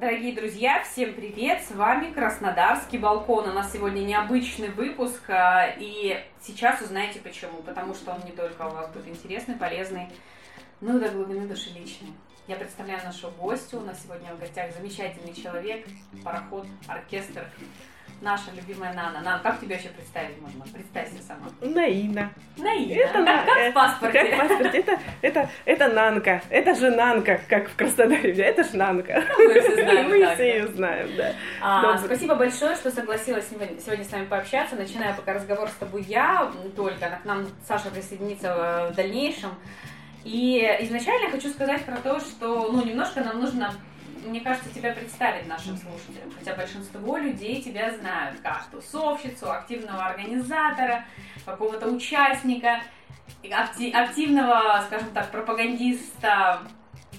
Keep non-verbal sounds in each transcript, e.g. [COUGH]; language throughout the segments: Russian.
Дорогие друзья, всем привет! С вами Краснодарский балкон. У нас сегодня необычный выпуск, а, и сейчас узнаете почему. Потому что он не только у вас будет интересный, полезный, но и до глубины души личный. Я представляю нашу гостью. У нас сегодня в гостях замечательный человек, пароход, оркестр, наша любимая Нана. Нана, как тебя вообще представить можно? Представься сама. Наина. Наина. Это как, на- как в паспорте. Как в паспорте. Это, это, это Нанка. Это же Нанка, как в Краснодаре. Это ж Нанка. Мы все знаем [LAUGHS] Мы так, все да. ее знаем, да. А, спасибо большое, что согласилась сегодня, сегодня с нами пообщаться. Начинаю пока разговор с тобой я только. К нам Саша присоединится в дальнейшем. И изначально хочу сказать про то, что ну, немножко нам нужно, мне кажется, тебя представить нашим слушателям. Хотя большинство людей тебя знают как тусовщицу, активного организатора, какого-то участника, активного, скажем так, пропагандиста,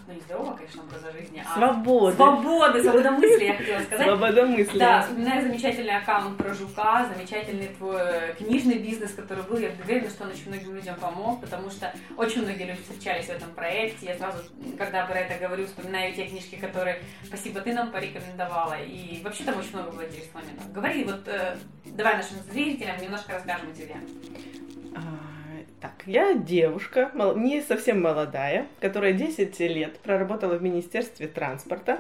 ну не здорового, конечно, образа жизни, а Свобода. свободы, свободомыслия, я хотела сказать. Свобода мысли. Да, вспоминаю замечательный аккаунт про жука, замечательный твой э, книжный бизнес, который был. Я уверена, что он очень многим людям помог, потому что очень многие люди встречались в этом проекте. Я сразу, когда про это говорю, вспоминаю те книжки, которые спасибо ты нам порекомендовала. И вообще там очень много было интересных моментов. Говори, вот э, давай нашим зрителям немножко расскажем о тебе. Так, я девушка, не совсем молодая, которая 10 лет проработала в Министерстве транспорта,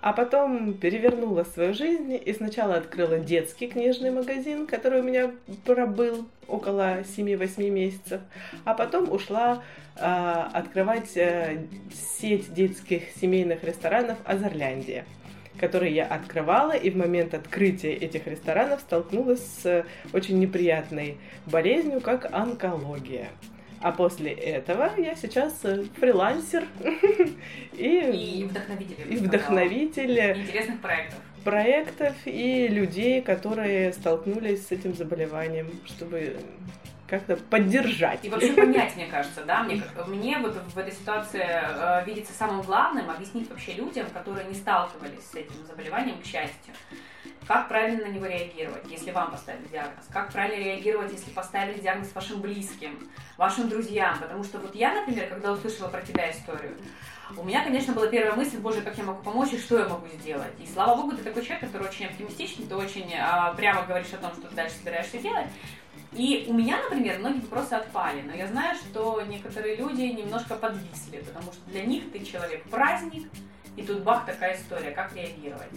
а потом перевернула свою жизнь и сначала открыла детский книжный магазин, который у меня пробыл около 7-8 месяцев, а потом ушла а, открывать э, сеть детских семейных ресторанов Азерляндия которые я открывала, и в момент открытия этих ресторанов столкнулась с очень неприятной болезнью, как онкология. А после этого я сейчас э, фрилансер [LAUGHS] И и, вдохновитель. и вдохновитель Интересных проектов. проектов и людей, которые столкнулись с этим заболеванием, чтобы как-то поддержать. И вообще понять, мне кажется, да, мне, мне вот в этой ситуации э, видится самым главным объяснить вообще людям, которые не сталкивались с этим заболеванием, к счастью, как правильно на него реагировать, если вам поставили диагноз, как правильно реагировать, если поставили диагноз вашим близким, вашим друзьям, потому что вот я, например, когда услышала про тебя историю, у меня, конечно, была первая мысль, боже, как я могу помочь и что я могу сделать. И слава богу, ты такой человек, который очень оптимистичный, ты очень а, прямо говоришь о том, что ты дальше собираешься делать. И у меня, например, многие вопросы отпали, но я знаю, что некоторые люди немножко подвисли, потому что для них ты человек-праздник, и тут бах, такая история, как реагировать.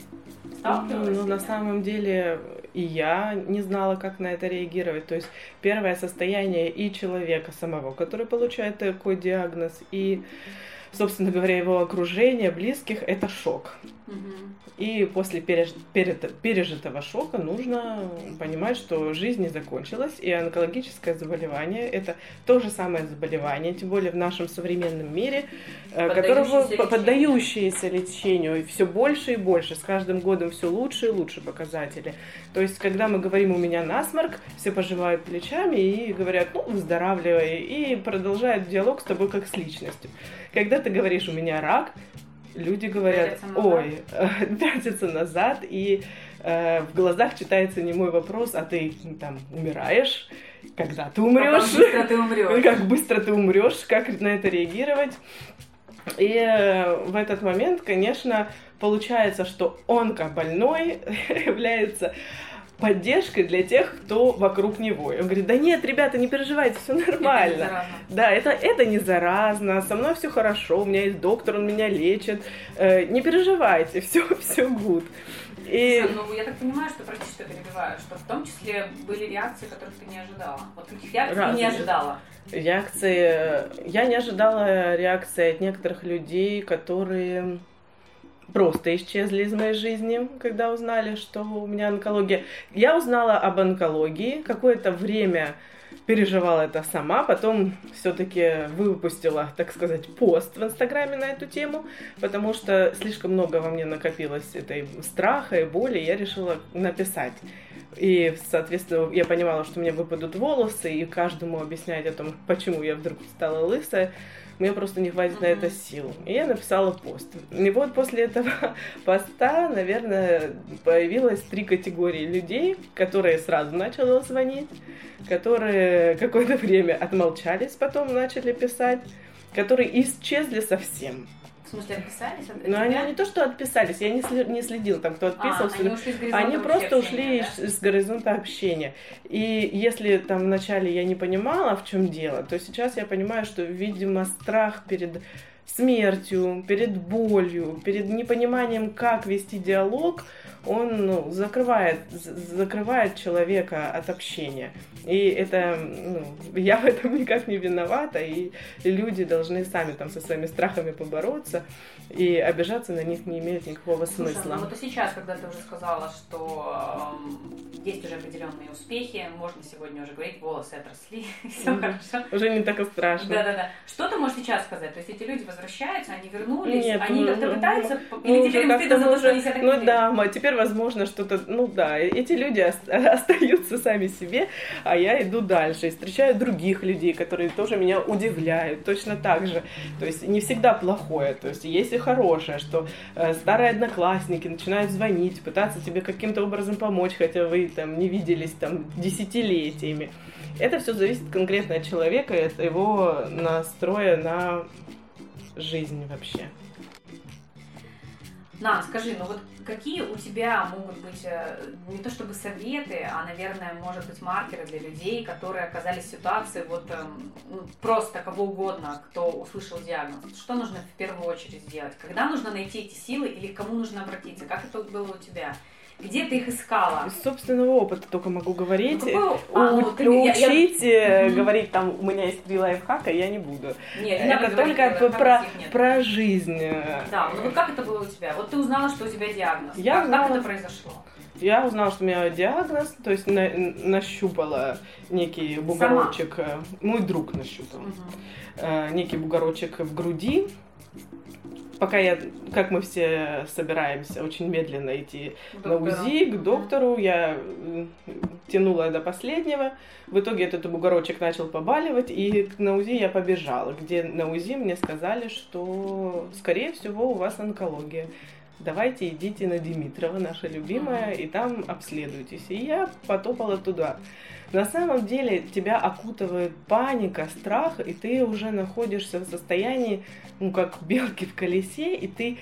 Сталкивалась Ну, на самом деле и я не знала, как на это реагировать. То есть первое состояние и человека самого, который получает такой диагноз, и, собственно говоря, его окружение, близких, это шок. Мгм. И после переж- перед- пережитого шока нужно понимать, что жизнь не закончилась, и онкологическое заболевание – это то же самое заболевание, тем более в нашем современном мире, э, которого Поддающееся по- лечению. поддающееся лечению, все больше и больше, с каждым годом все лучше и лучше показатели. То есть, когда мы говорим «у меня насморк», все пожимают плечами и говорят «ну, выздоравливай», и продолжают диалог с тобой как с личностью. Когда ты говоришь «у меня рак», люди говорят. «ой», [LAUGHS] пятятся назад, и э, в глазах читается не мой вопрос, а ты там умираешь, когда ты Как умрешь, быстро ты умрешь. [LAUGHS] как быстро ты умрешь, как на это реагировать. И э, в этот момент, конечно, получается, что онкобольной [LAUGHS] является поддержкой для тех, кто вокруг него. И он говорит, да нет, ребята, не переживайте, все Это нормально. заразно. Да, это, это не заразно, со мной все хорошо, у меня есть доктор, он меня лечит. Э, не переживайте, все, все good. И Ну, я так понимаю, что, прости, что перебиваю, что в том числе были реакции, которых ты не ожидала. Вот каких реакций ты не ожидала. реакции... Я не ожидала реакции от некоторых людей, которые просто исчезли из моей жизни, когда узнали, что у меня онкология. Я узнала об онкологии, какое-то время переживала это сама, потом все-таки выпустила, так сказать, пост в Инстаграме на эту тему, потому что слишком много во мне накопилось этой страха и боли, и я решила написать. И, соответственно, я понимала, что меня выпадут волосы, и каждому объяснять о том, почему я вдруг стала лысая, мне просто не хватит на это сил. И я написала пост. И вот после этого [LAUGHS] поста, наверное, появилось три категории людей, которые сразу начали звонить, которые какое-то время отмолчались, потом начали писать, которые исчезли совсем. В смысле, отписались от Ну, тебя? они не то, что отписались, я не, сли- не следил, там, кто А, отписывался. они ушли с Они просто ушли да? с горизонта общения. И если там вначале я не понимала, в чем дело, то сейчас я понимаю, что, видимо, страх перед смертью, перед болью, перед непониманием, как вести диалог, он ну, закрывает, закрывает человека от общения. И это, ну, [LAUGHS] я в этом никак не виновата, и люди должны сами там со своими страхами побороться, и обижаться на них не имеет никакого Слушай, смысла. ну вот и сейчас, когда ты уже сказала, что эм, есть уже определенные успехи, можно сегодня уже говорить, волосы отросли, [LAUGHS] все хорошо. Уже не так и страшно. Да-да-да. Что ты можешь сейчас сказать? То есть эти люди возвращаются, они вернулись, Нет, они ну, как-то ну, пытаются, Ну, или теперь им стыдно за то, мы что они себя Ну да, ма- теперь возможно что-то, ну да, эти люди ос- [LAUGHS] остаются сами себе, а я иду дальше и встречаю других людей, которые тоже меня удивляют, точно так же. То есть не всегда плохое, то есть есть и хорошее, что э, старые одноклассники начинают звонить, пытаться тебе каким-то образом помочь, хотя вы там не виделись там десятилетиями. Это все зависит конкретно от человека и от его настроя на жизнь вообще. На, скажи, ну вот какие у тебя могут быть э, не то чтобы советы, а, наверное, может быть, маркеры для людей, которые оказались в ситуации вот эм, ну, просто кого угодно, кто услышал диагноз. Что нужно в первую очередь сделать? Когда нужно найти эти силы или к кому нужно обратиться? Как это было у тебя? Где ты их искала? Из собственного опыта только могу говорить. Ну, какой- а, У- ну, ты- я- я- Учить, э, говорить там, у меня есть три лайфхака, я не буду. Нет, не Это только э, про, нет. про жизнь. Да, ну вот как это было у тебя? Вот ты узнала, что у тебя диагноз. Я как, узнала- как это произошло? Я узнала, что у меня диагноз, то есть на- нащупала некий бугорочек. э, Мой друг нащупал. Мгм. э, некий бугорочек в груди. Пока я, как мы все собираемся, очень медленно идти на. УЗИ к доктору, я тянула до последнего. В итоге этот бугорочек начал побаливать, и на УЗИ я побежала, где на УЗИ мне сказали, что, скорее всего, у вас онкология. Давайте идите на Димитрова, наша любимая, и там обследуйтесь. И я потопала туда. На самом деле тебя окутывает паника, страх, и ты уже находишься в состоянии, ну, как белки в колесе, и ты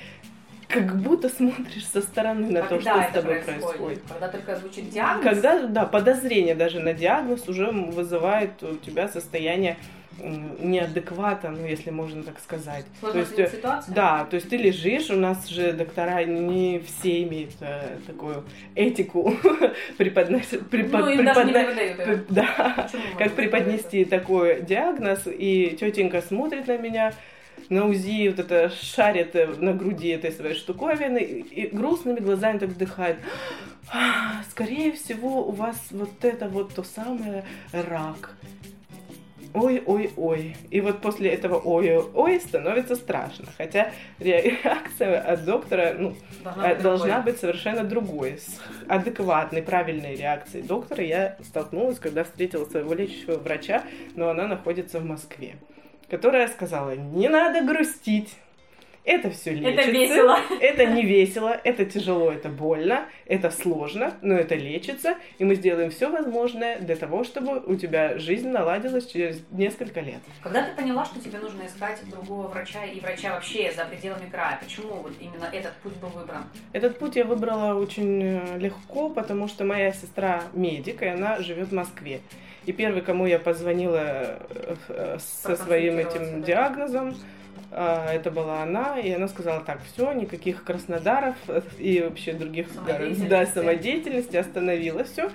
как будто смотришь со стороны на то, Когда что с тобой происходит? происходит. Когда только звучит диагноз? Когда, да, подозрение даже на диагноз уже вызывает у тебя состояние неадеквата, ну, если можно так сказать. Сложно то есть, э, ситуацию? да, то есть ты лежишь, у нас же доктора не все имеют э, такую этику [LAUGHS] преподносить, Ну, да, как преподнести такой диагноз, и тетенька смотрит на меня, на УЗИ вот это шарит э, на груди этой своей штуковины и и грустными глазами так вздыхает. «А, Скорее всего, у вас вот это вот то самое рак. Ой-ой-ой. И вот после этого ой-ой-ой становится страшно. Хотя реакция от доктора ну, Должна э, быть должна другой. быть совершенно другой. С адекватной, правильной реакцией доктора я столкнулась, когда встретила своего лечащего врача, но она находится в Москве, которая сказала, не надо грустить. Это все лечится. Это весело. Это не весело, это тяжело, это больно, это сложно, но это лечится, и мы сделаем все возможное для того, чтобы у тебя жизнь наладилась через несколько лет. Когда ты поняла, что тебе нужно искать другого врача и врача вообще за пределами края, почему вот именно этот путь был выбран? Этот путь я выбрала очень э, легко, потому что моя сестра медик, и она живет в Москве. И первый, кому я позвонила э, э, со своим этим диагнозом, это была она, и она сказала так, все, никаких Краснодаров э, и вообще других Самодеятельности. да, самодеятельности, остановила все,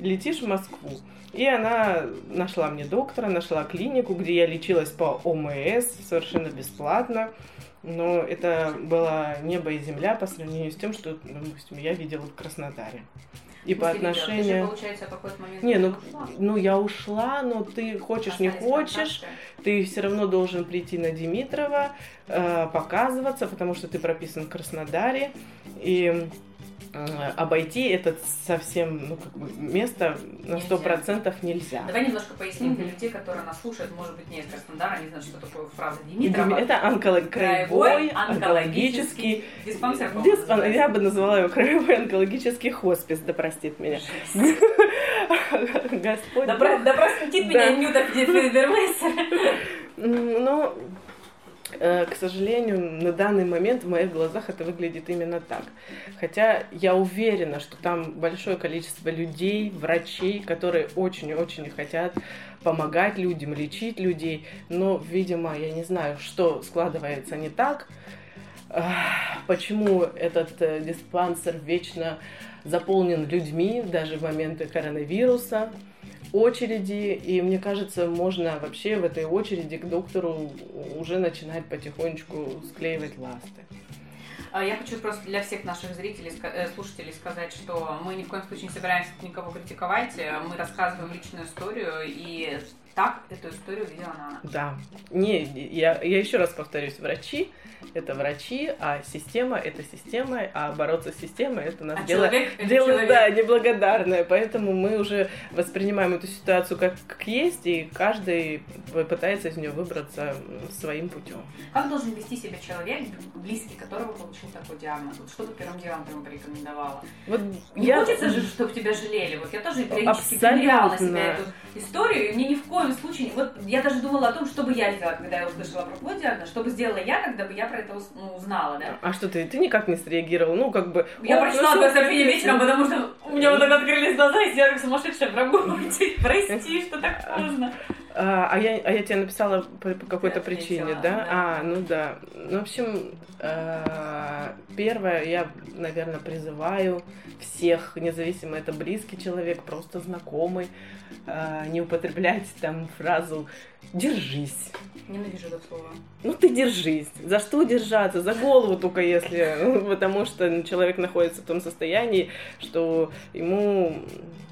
летишь в Москву. И она нашла мне доктора, нашла клинику, где я лечилась по ОМС совершенно бесплатно. Но это было небо и земля по сравнению с тем, что, допустим, я видела в Краснодаре. И по отношению... получается, какой-то момент Не, ну, ну я ушла, но ты хочешь, не хочешь, ты все равно должен прийти на Димитрова, э, показываться, потому что ты прописан в Краснодаре. И обойти это совсем ну, как бы, место на сто процентов нельзя. Давай немножко поясним для Мгм. людей, которые нас слушают, может быть, не из Краснодара, не знают, что такое фраза Дими- Димитрова. Это онколог... краевой онкологический диспансер. диспан-. Я бы назвала его краевой онкологический хоспис, да простит меня. Господь. Да, да простит меня Федермессер. М, Ну, э, к сожалению, на данный момент в моих глазах это выглядит именно так. Хотя я уверена, что там большое количество людей, врачей, которые очень-очень хотят помогать людям, лечить людей, но, видимо, я не знаю, что складывается не так, почему этот э, диспансер вечно заполнен людьми, даже в моменты коронавируса, очереди, и мне кажется, можно вообще в этой очереди к доктору уже начинать потихонечку склеивать ласты. А я хочу просто для всех наших зрителей, э, слушателей сказать, что мы ни в коем случае не собираемся никого критиковать, мы рассказываем личную историю, и так эту историю видела она. Да. Не, я, я еще раз повторюсь, врачи это врачи, а система это система, а бороться с системой это нас а дело, человек, дело человек. да, неблагодарное. Поэтому мы уже воспринимаем эту ситуацию как, как есть, и каждый пытается из нее выбраться своим путем. Как должен вести себя человек, близкий которого получил такой диагноз? Вот что бы первым делом ты ему порекомендовала? Вот Не я... хочется же, чтобы тебя жалели. Вот я тоже периодически на себя эту историю, и мне ни в коем случае... Вот я даже думала о том, что бы я сделала, когда я услышала про твой диагноз, что бы сделала я, когда бы я про это ну, узнала, да. А что ты, ты никак не среагировал? Ну, как бы... Я прочитала твое сообщение вечером, потому что у меня вот так открылись глаза, и я как сумасшедшая прогулки. [LAUGHS] Прости, что так поздно. А, а, я, а я тебе написала по, по какой-то причине, да? да? А, ну да. Ну, в общем, э, первое, я, наверное, призываю всех, независимо это близкий человек, просто знакомый, э, не употреблять там фразу «держись». Ненавижу это слово. Ну ты держись. За что держаться? За голову только если. Ну, потому что человек находится в том состоянии, что ему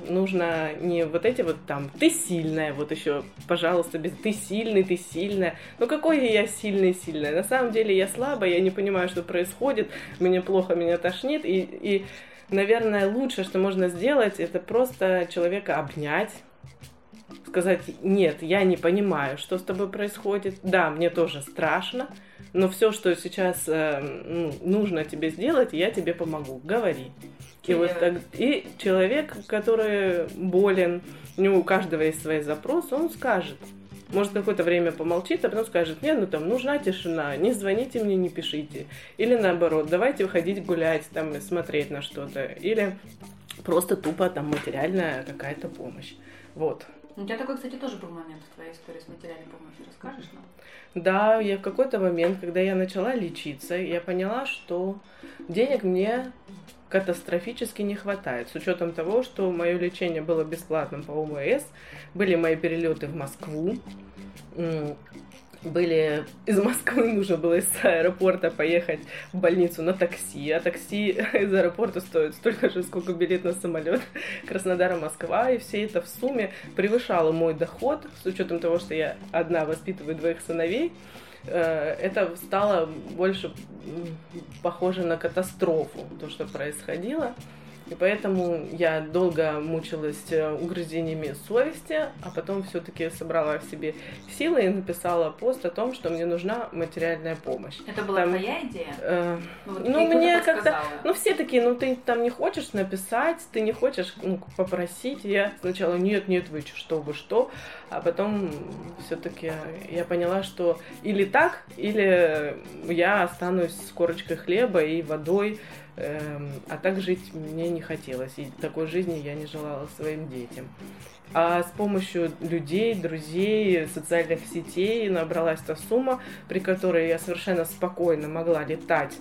нужно не вот эти вот там ты сильная, вот еще, пожалуйста, без ты сильный, ты сильная. Ну какой я сильный, сильная? На самом деле я слабая, я не понимаю, что происходит, мне плохо, меня тошнит, и, и наверное, лучшее, что можно сделать, это просто человека обнять, сказать, нет, я не понимаю, что с тобой происходит. Да, мне тоже страшно, но все, что сейчас э, ну, нужно тебе сделать, я тебе помогу. Говори. И вот так, и человек, который болен, у него у каждого есть свои запросы, он скажет. Может, какое-то время помолчит, а потом скажет, нет, ну там нужна тишина, не звоните мне, не пишите. Или наоборот, давайте выходить гулять, там, смотреть на что-то. Или просто тупо там материальная какая-то помощь. Вот. У тебя такой, кстати, тоже был момент в твоей истории с материальной помощью. Расскажешь нам? Да, я в какой-то момент, когда я начала лечиться, я поняла, что денег мне катастрофически не хватает. С учетом того, что мое лечение было бесплатным по ОМС, были мои перелеты в Москву, были из Москвы, [LAUGHS] нужно было из аэропорта поехать в больницу на такси, а такси [LAUGHS] из аэропорта стоит столько же, сколько билет на самолет [LAUGHS] Краснодар-Москва, и все это в сумме превышало мой доход, с учетом того, что я одна воспитываю двоих сыновей, э, это стало больше похоже на катастрофу, то, что происходило. И поэтому я долго мучилась э, угрызениями совести, а потом все-таки собрала в себе силы и написала пост о том, что мне нужна материальная помощь. Это была там, твоя идея? Э, ну, вот ну мне как-то... Ну, все такие, ну, ты там не хочешь написать, ты не хочешь ну, попросить. Я сначала, нет, нет, вы что, вы что? А потом все-таки я поняла, что или так, или я останусь с корочкой хлеба и водой, а так жить мне не хотелось, и такой жизни я не желала своим детям. А с помощью людей, друзей, социальных сетей набралась та сумма, при которой я совершенно спокойно могла летать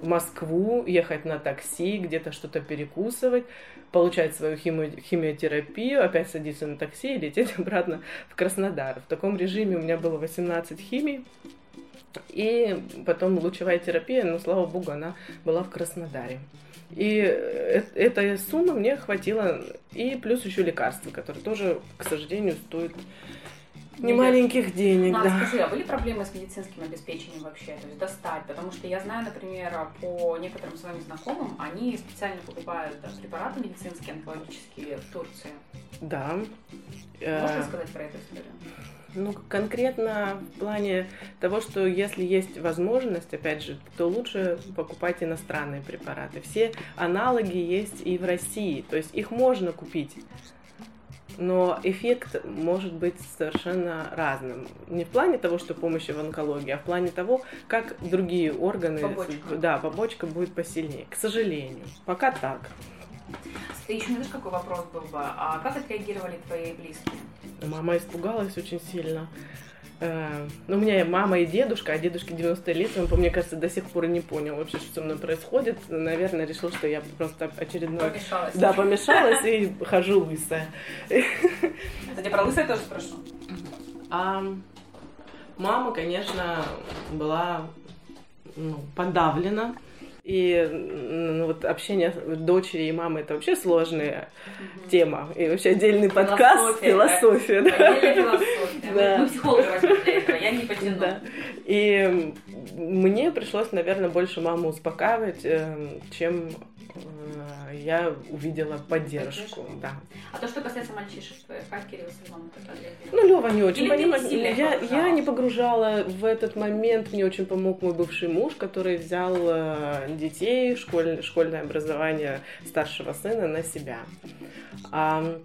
в Москву, ехать на такси, где-то что-то перекусывать, получать свою хими- химиотерапию, опять садиться на такси и лететь [LAUGHS] обратно в Краснодар. В таком режиме у меня было 18 химий, и потом лучевая терапия, но, слава богу, она была в Краснодаре. И эта сумма мне хватило, и плюс еще лекарства, которые тоже, к сожалению, стоят не маленьких денег, а, да. Скажи, а были проблемы с медицинским обеспечением вообще, то есть достать? Потому что я знаю, например, по некоторым своим знакомым, они специально покупают препараты медицинские, онкологические в Турции. Да. Можно э, сказать про эту историю? Ну, конкретно в плане того, что если есть возможность, опять же, то лучше покупать иностранные препараты. Все аналоги есть и в России, то есть их можно купить. но эффект может быть совершенно разным. Не в плане того, что помощи в онкологии, а в плане того, как другие органы, Побочка. да, побочка будет посильнее. К сожалению, пока так. Ты еще знаешь, какой вопрос был бы? А как отреагировали твои близкие? Мама испугалась очень сильно. Э, Ну, у меня и мама, и дедушка, а дедушке 90 лет, он, мне кажется, до сих пор не понял вообще, что со мной происходит. Наверное, решил, что я просто очередной... Помешалась. Да, помешалась и хожу лысая. Кстати, про лысое тоже спрошу. А мама, конечно, была ну, подавлена. И ну, вот общение дочери и мамы это вообще сложная тема. И вообще отдельный подкаст Философия, да. Философия. Да. Мы психолога возьмем для этого, я не потяну. Да. И мне пришлось, наверное, больше маму успокаивать, э, чем я увидела поддержку. Поддержку. Да. А то, что касается мальчишек как Кирилл с как отреагировали? Ну, Лева не очень понимает. Я, я не погружала в этот момент. Мне очень помог мой бывший муж, который взял э, детей, школь- школьное образование старшего сына на себя. А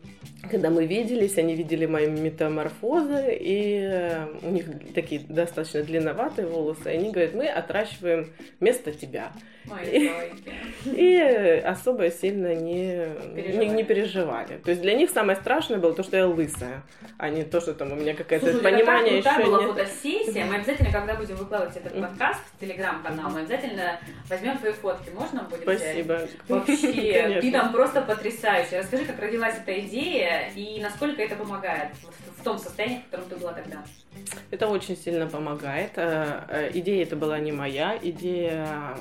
когда мы виделись, они видели мои метаморфозы, и э, у них такие достаточно длинноватые волосы, и они говорят, мы отращиваем вместо тебя. Мои зайки. И особо сильно не не, Переживали. не переживали. То есть для них самое страшное было то, что я лысая, а не то, что там у меня какое-то Слушай, понимание еще была нет. фотосессия. Мы обязательно, когда будем выкладывать этот подкаст в телеграм-канал, мы обязательно возьмем твои фотки. Можно будет взять? Спасибо. Вообще, [LAUGHS] ты там просто потрясающая. Расскажи, как родилась эта идея и насколько это помогает в, том состоянии, в котором ты была тогда. Это очень сильно помогает. Э, э, Идея это была не моя, идея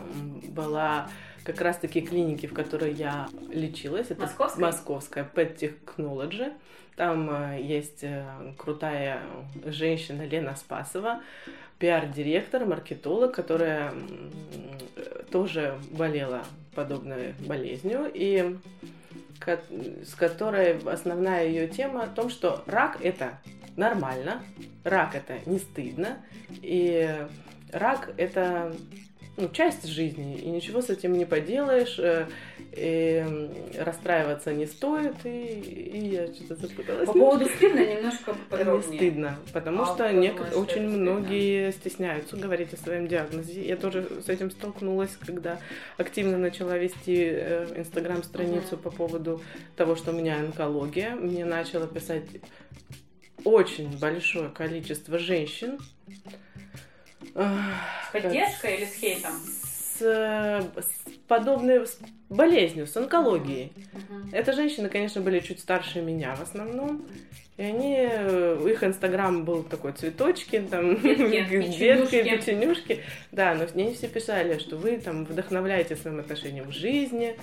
была как раз-таки клиники, в которой я лечилась. Это Московской? Московская Pet Technology. Там э, есть э, крутая женщина Лена Спасова, пиар-директор, маркетолог, которая э, тоже болела подобной болезнью и с которой основная ее тема о том, что рак это нормально, рак это не стыдно, и рак это ну, часть жизни, и ничего с этим не поделаешь, э, и расстраиваться не стоит, и, и я что-то запуталась. По поводу стыдно немножко Не подробнее. стыдно, потому А что нек- очень стыдно? многие стесняются говорить о своем диагнозе. Я тоже с этим столкнулась, когда активно начала вести э, инстаграм-страницу Мгм. по поводу того, что у меня онкология. Мне начало писать очень большое количество женщин. С поддержкой или с хейтом? С, с подобной с болезнью, с онкологией. Мгм. Это женщины, конечно, были чуть старше меня в основном. И они, э, их инстаграм был такой цветочки, там, [LAUGHS] Детки, печенюшки. Да, но они все писали, что вы там вдохновляете своим отношением к жизни.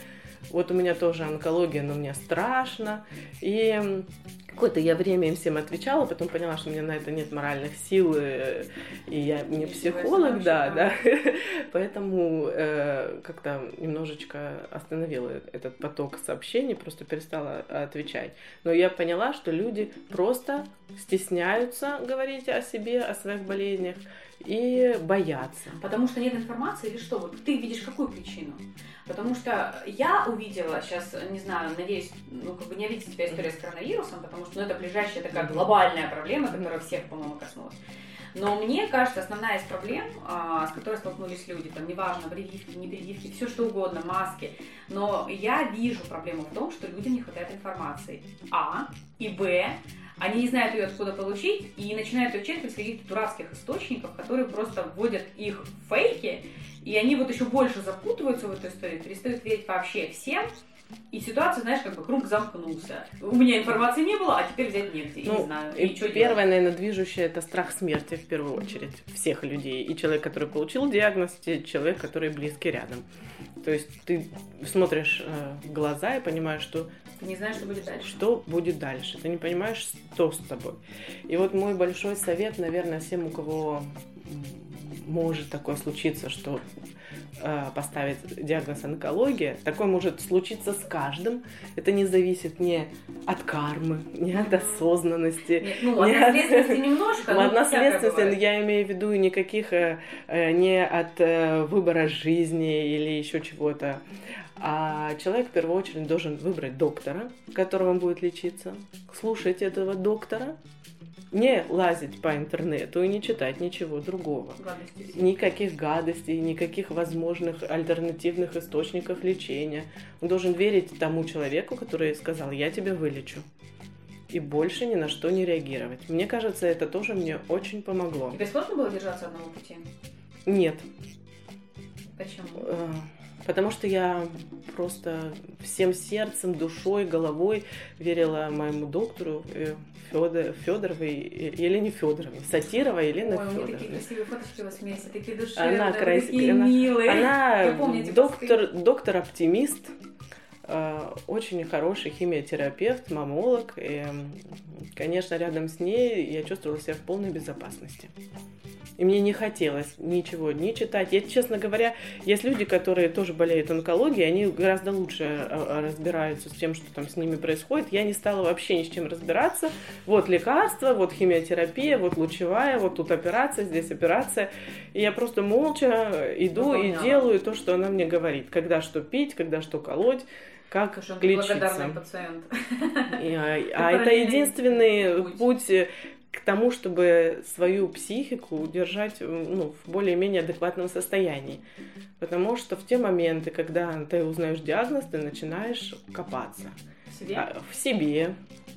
Вот у меня тоже онкология, но мне страшно. И какое-то я время им всем отвечала, потом поняла, что у меня на это нет моральных сил, э, и я не психолог, да. да. [LAUGHS] Поэтому э, как-то немножечко остановила этот поток сообщений, просто перестала отвечать. Но я поняла, что люди просто стесняются говорить о себе, о своих болезнях и боятся. Потому что нет информации или что? Вот ты видишь какую причину? Потому что я увидела сейчас, не знаю, надеюсь, ну как бы не обидеть тебя история с коронавирусом, потому что ну, это ближайшая такая глобальная проблема, которая всех, по-моему, коснулась. Но мне кажется, основная из проблем, а, с которой столкнулись люди, там, неважно, прививки, не прививки, все что угодно, маски, но я вижу проблему в том, что людям не хватает информации. А. И Б. Они не знают ее откуда получить и начинают ее черпать из каких-то дурацких источников, которые просто вводят их в фейки, и они вот еще больше запутываются в эту историю, перестают верить вообще всем, и ситуация, знаешь, как бы круг замкнулся. У меня информации не было, а теперь взять негде, и не Ну, знаю. и И что первое, наверное, движущее это страх смерти в первую очередь всех людей. И человек, который получил диагноз, и человек, который близкий рядом. То есть ты смотришь э, в глаза и понимаешь, что Не знаешь, что будет дальше. что будет дальше. Ты не понимаешь, что с тобой. И вот мой большой совет, наверное, всем, у кого может такое случиться, что э, поставить диагноз онкология. Такое может случиться с каждым. Это не зависит ни от кармы, ни от осознанности. Нет, ну, от наследственности немножко. [LAUGHS] От наследственности я имею в виду никаких э, э, не от э, выбора жизни или еще чего-то. А человек в первую очередь должен выбрать доктора, которого он будет лечиться, слушать этого доктора, не лазить по интернету и не читать ничего другого. Гадости. Никаких гадостей, никаких возможных альтернативных источников лечения. Он должен верить тому человеку, который сказал, я тебя вылечу. И больше ни на что не реагировать. Мне кажется, это тоже мне очень помогло. Тебе сложно было держаться одного пути? Нет. Почему? Э, Потому что я просто всем сердцем, душой, головой верила моему доктору Федор, Федоровой, Елене Федоровне, Сатировой Елене Ой, меня такие красивые фоточки у вас вместе, такие душевные, Она красивая, такие она, милые. она Я помню эти доктор, доктор оптимист, э, очень хороший химиотерапевт, мамолог. И, конечно, рядом с ней я чувствовала себя в полной безопасности. И мне не хотелось ничего не читать. Я, честно говоря, есть люди, которые тоже болеют онкологией, они гораздо лучше э, разбираются с тем, что там с ними происходит. Я не стала вообще ни с чем разбираться. Вот лекарства, вот химиотерапия, вот лучевая, вот тут операция, здесь операция. И я просто молча иду Выполняла. и делаю то, что она мне говорит. Когда что пить, когда что колоть, как Потому что он лечиться. благодарный пациент. И, а [LAUGHS] а это единственный путь. путь э, к тому, чтобы свою психику удержать э, ну, в более-менее адекватном состоянии. Потому что в те моменты, когда ты узнаешь диагноз, ты начинаешь копаться В себе? а, в себе,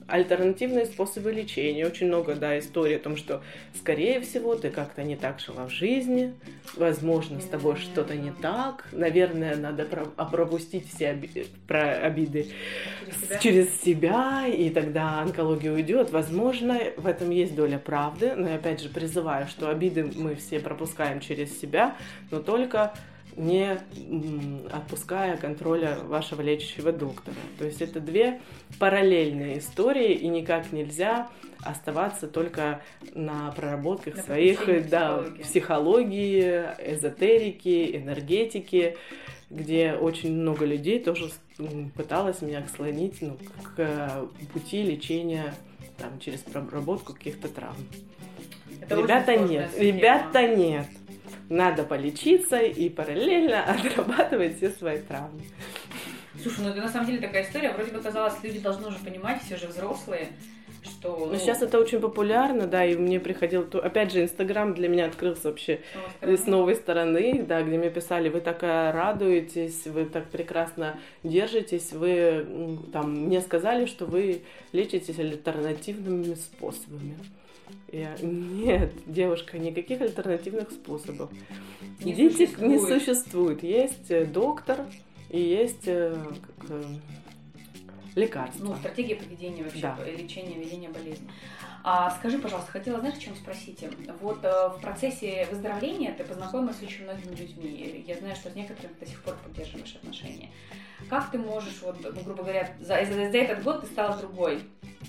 альтернативные способы лечения. Очень много, да, историй о том, что, скорее всего, ты как-то не так жила в жизни, возможно, с тобой что-то не так, наверное, надо а, пропустить все оби- про обиды Через себя? через себя, и тогда онкология уйдет. Возможно, в этом есть доля правды, но я опять же призываю, что обиды мы все пропускаем через себя, но только не отпуская контроля вашего лечащего доктора. То есть это две параллельные истории, и никак нельзя оставаться только на проработках На своих да, психологии. эзотерики, энергетики, где очень много людей тоже пыталось меня склонить ну, к э, пути лечения там, через проработку каких-то травм. Это ребята нет, ребята нет. Надо полечиться и параллельно [LAUGHS] отрабатывать все свои травмы. Слушай, ну это на самом деле такая история. Вроде бы казалось, люди должны уже понимать, все же взрослые, что... Но сейчас это очень популярно, да, и мне приходило... то- Опять же, Инстаграм для меня открылся вообще с новой стороны, да, где мне писали, вы так э, радуетесь, вы так прекрасно держитесь, вы там мне сказали, что вы лечитесь альтернативными способами. Я, нет, девушка, никаких альтернативных способов. Не Идите, не существует. существует. Есть э, доктор и есть э, как, э, лекарство. Ну, стратегия поведения вообще, Да. лечения, ведения болезни. А скажи, пожалуйста, хотела, знаешь, о чем спросить? Вот э, в процессе выздоровления ты познакомилась с очень многими людьми. Я знаю, что с некоторыми до сих пор поддерживаешь отношения. Как ты можешь, вот, ну, грубо говоря, за, за- за этот год ты стала другой?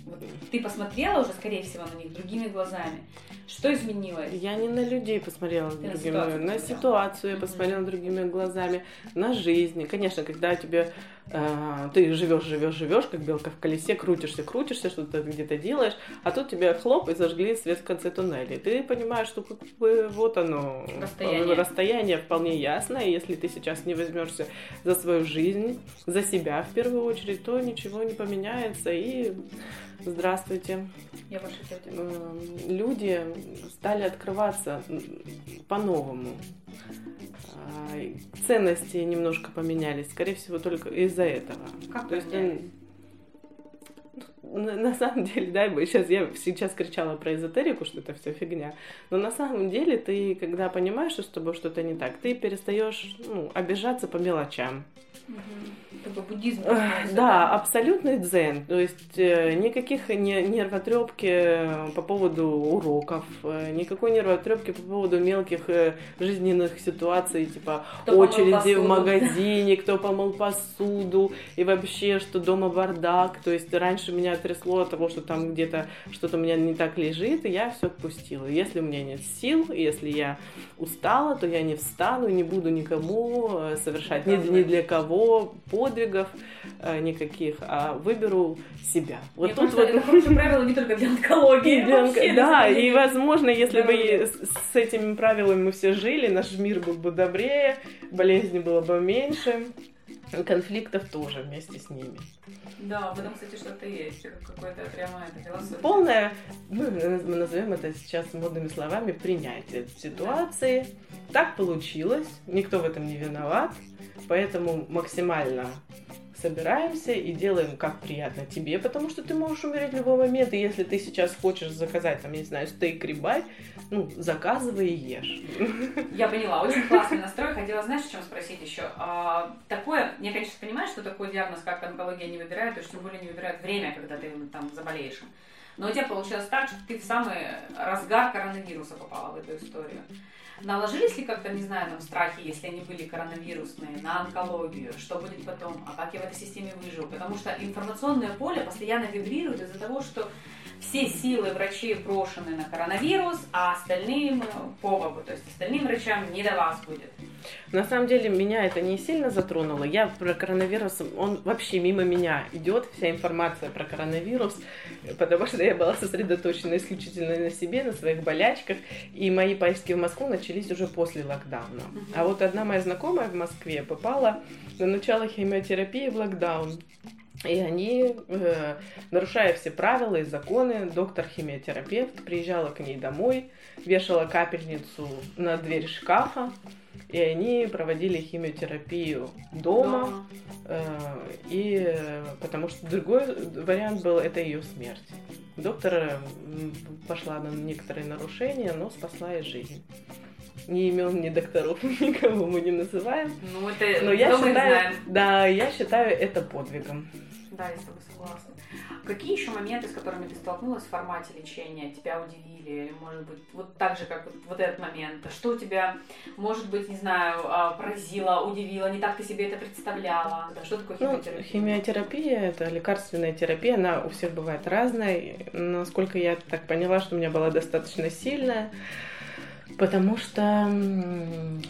Вот ты посмотрела уже, скорее всего, на них другими глазами. Что изменилось? Я не на людей посмотрела Ты другими, ситуацию на ситуацию я посмотрела другими глазами, на жизнь. Конечно, когда тебе э, ты живешь, живешь, живешь, как белка в колесе, крутишься, крутишься, что-то где-то делаешь, а тут тебе хлоп и зажгли свет в конце туннеля. И ты понимаешь, что как бы вот оно Расстояние. расстояние вполне ясно, и если ты сейчас не возьмешься за свою жизнь, за себя в первую очередь, то ничего не поменяется и здравствуйте Я ваша тетя. э, люди стали открываться по-новому. И Ценности немножко поменялись, скорее всего, только из-за этого. Как То есть, на, на самом деле, да, сейчас я сейчас кричала про эзотерику, что это все фигня, но на самом деле ты, когда понимаешь, что с тобой что-то не так, ты перестаешь ну, обижаться по мелочам. Такой буддизм. Называется, Да, абсолютный дзен. То есть э, никаких не, нервотрепки по поводу уроков, э, никакой нервотрепки по поводу мелких э, жизненных ситуаций, типа Кто очереди в магазине, [LAUGHS] кто помыл посуду, и вообще, что дома бардак. То есть раньше меня меня трясло от того, что там где-то что-то у меня не так лежит, и я все отпустила. Если у меня нет сил, если я устала, то я не встану, не буду никому э, совершать ни, ни для кого подвигов э, никаких, а выберу себя. Вот Мне тут вот... это хорошее правило не только для онкологии. Для онк... Да, и возможно, если бы с этими правилами мы все жили, наш мир был бы добрее, болезни было бы меньше конфликтов тоже вместе с ними. Да, в этом, кстати, что-то есть, какое-то прямо это философия. Полное, ну, мы назовем это сейчас модными словами, принятие ситуации. Да. Так получилось, никто в этом не виноват, поэтому максимально собираемся и делаем как приятно тебе, потому что ты можешь умереть в любой момент, и если ты сейчас хочешь заказать, там, я не знаю, стейк рибай, ну, заказывай и ешь. Я поняла, очень классный настрой. Хотела, знаешь, о чем спросить еще? А, такое, я, конечно, понимаю, что такой диагноз, как онкология, не выбирают, и уж тем более не выбирают время, когда ты там заболеешь. Но у тебя получилось так, что ты в самый разгар коронавируса попала в эту историю. Наложились ли как-то, не знаю, там страхи, если они были коронавирусные, на онкологию, что будет потом, а как я в этой системе выживу? Потому что информационное поле постоянно вибрирует из-за того, что все силы врачей брошены на коронавирус, а остальным по Богу, то есть остальным врачам не до вас будет. На самом деле меня это не сильно затронуло. Я про коронавирус, он вообще мимо меня идет, вся информация про коронавирус, потому что я была сосредоточена исключительно на себе, на своих болячках, и мои поездки в Москву начались уже после локдауна. А вот одна моя знакомая в Москве попала на начало химиотерапии в локдаун. И они, э, нарушая все правила и законы, доктор-химиотерапевт приезжала к ней домой, вешала капельницу на дверь шкафа, и они проводили химиотерапию дома, э, и потому что другой вариант был это ее смерть. Доктор пошла на некоторые нарушения, но спасла ей жизнь ни имен, ни докторов, [LAUGHS] никого мы не называем. Ну, это Но я считаю, да, я считаю это подвигом. Да, я с тобой согласна. Какие еще моменты, с которыми ты столкнулась в формате лечения, тебя удивили? Может быть, вот так же, как вот, вот этот момент. Что тебя, может быть, не знаю, а, поразило, удивило, не так ты себе это представляла? Что такое химиотерапия? Ну, химиотерапия – это лекарственная терапия, она у всех бывает разная. Насколько я так поняла, что у меня была достаточно сильная, Потому что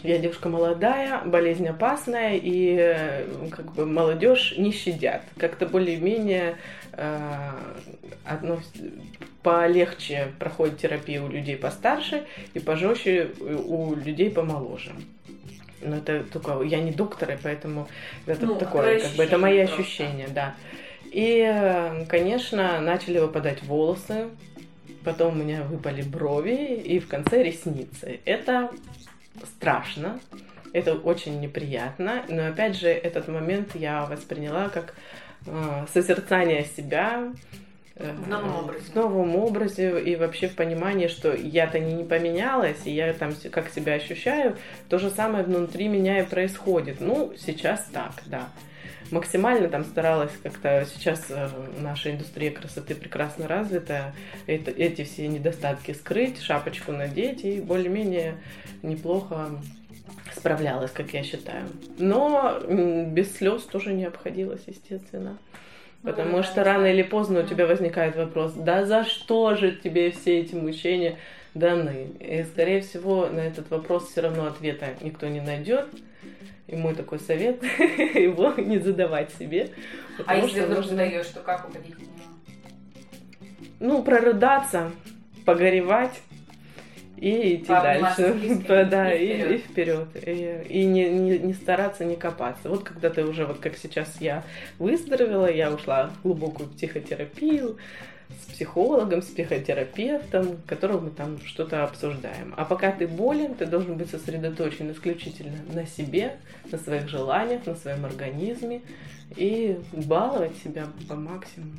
я девушка молодая, болезнь опасная, и как бы молодежь не щадят. Как-то более-менее э, относ... полегче проходит терапия у людей постарше и пожестче у людей помоложе. Но это только я не доктор, и поэтому это ну, такое, как бы это мои просто. ощущения, да. И, конечно, начали выпадать волосы, потом у меня выпали брови и в конце ресницы. Это страшно, это очень неприятно, но опять же этот момент я восприняла как э, созерцание себя, э, в новом образе. В новом образе и вообще в понимании, что я-то не, не поменялась, и я там как себя ощущаю, то же самое внутри меня и происходит. Ну, сейчас так, да максимально там старалась как-то сейчас э, наша индустрия красоты прекрасно развита, это, эти все недостатки скрыть, шапочку надеть и более-менее неплохо справлялась, как я считаю. Но без слез тоже не обходилось, естественно. Ну Потому что рано или поздно у тебя возникает вопрос, да за что же тебе все эти мучения даны? И, скорее всего, на этот вопрос все равно ответа никто не найдет. И мой такой совет, [LAUGHS] его не задавать себе. А если вдруг нужно... задаешь, то как уходить от него? Ну, прорыдаться, погоревать и идти дальше. [LAUGHS] да, и, и вперед. И, и не, не, не стараться не копаться. Вот когда ты уже, вот как сейчас я выздоровела, я ушла в глубокую психотерапию, с психологом, с психотерапевтом, которого мы там что-то обсуждаем. А пока ты болен, ты должен быть сосредоточен исключительно на себе, на своих желаниях, на своем организме и баловать себя по максимуму.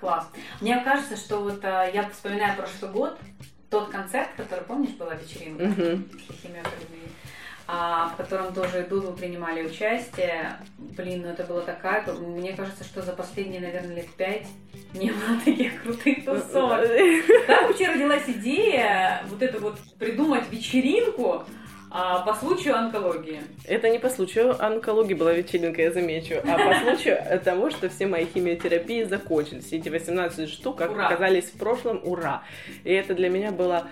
Класс. Мне кажется, что вот э, я вспоминаю прошлый год, тот концерт, который, помнишь, была вечеринка uh-huh. а, в котором тоже и Дуду принимали участие. Блин, ну это было такая... Мне кажется, что за последние, наверное, лет пять не было таких крутых тусовок. Как вообще родилась идея вот это вот придумать вечеринку, А по случаю онкологии. Это не по случаю онкологии была вечеринка, я замечу, а по случаю того, что все мои химиотерапии закончились. Эти 18 штук Ура. оказались в прошлом, ура. И это для меня было,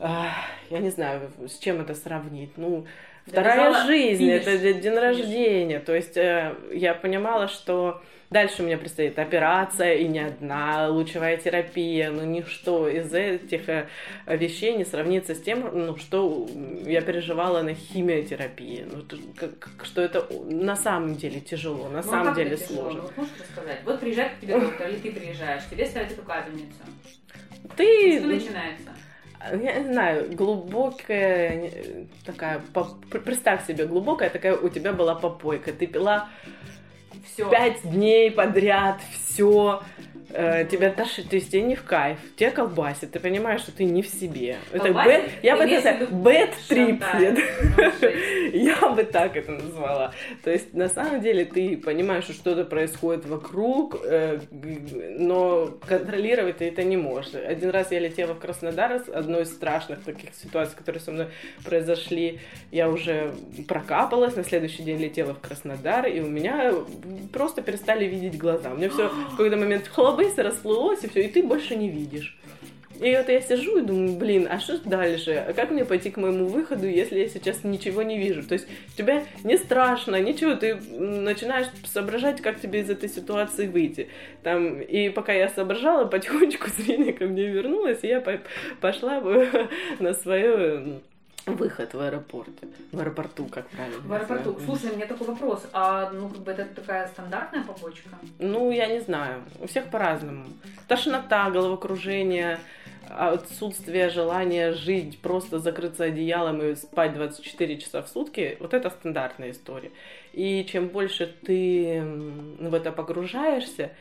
а, я не знаю, с чем это сравнить. Ну, вторая Довязала жизнь, финиш. это день Финиш. рождения. То есть э, я понимала, что дальше у меня предстоит операция, и не одна лучевая терапия. Ну, ничто из этих э, вещей не сравнится с тем, ну, что я переживала на химиотерапии. Ну, как- как- что это на самом деле тяжело, на Ну, а самом деле сложно. Ну, вот можешь рассказать? Вот приезжает к тебе доктор, или ты приезжаешь, тебе ставят эту капельницу. Ты, Что начинается? Я не знаю, глубокая такая, поп- представь себе, глубокая такая у тебя была попойка. Ты пила Все. пять дней подряд, все. Тебя тошит, то есть тебе не в кайф, тебя колбасит, ты понимаешь, что ты не в себе. Это Колбасит? bad, я бы это bad trip. Ну, жесть. Я бы так это назвала. То есть, на самом деле, ты понимаешь, что что-то происходит вокруг, э, но контролировать ты это не можешь. Один раз я летела в Краснодар, одной из страшных таких ситуаций, которые со мной произошли. Я уже прокапалась, на следующий день летела в Краснодар, и у меня просто перестали видеть глаза. У меня все [GASPS] в какой-то момент хлобыс расплылось, и все, и ты больше не видишь. И вот я сижу и думаю, блин, а что дальше? Как мне пойти к моему выходу, если я сейчас ничего не вижу? То есть тебе не страшно, ничего, ты начинаешь соображать, как тебе из этой ситуации выйти. Там, и пока я соображала, потихонечку [LAUGHS] зрение ко мне вернулось, и я по- пошла [LAUGHS] на свой выход в аэропорт. В аэропорту, как правильно. В аэропорту. назвать. Слушай, у меня такой вопрос. А, ну, как бы это такая стандартная побочка? Ну, я не знаю. У всех по-разному. Тошнота, головокружение, отсутствие желания жить, просто закрыться одеялом и спать 24 часа в сутки, вот это стандартная история. И чем больше ты в это погружаешься,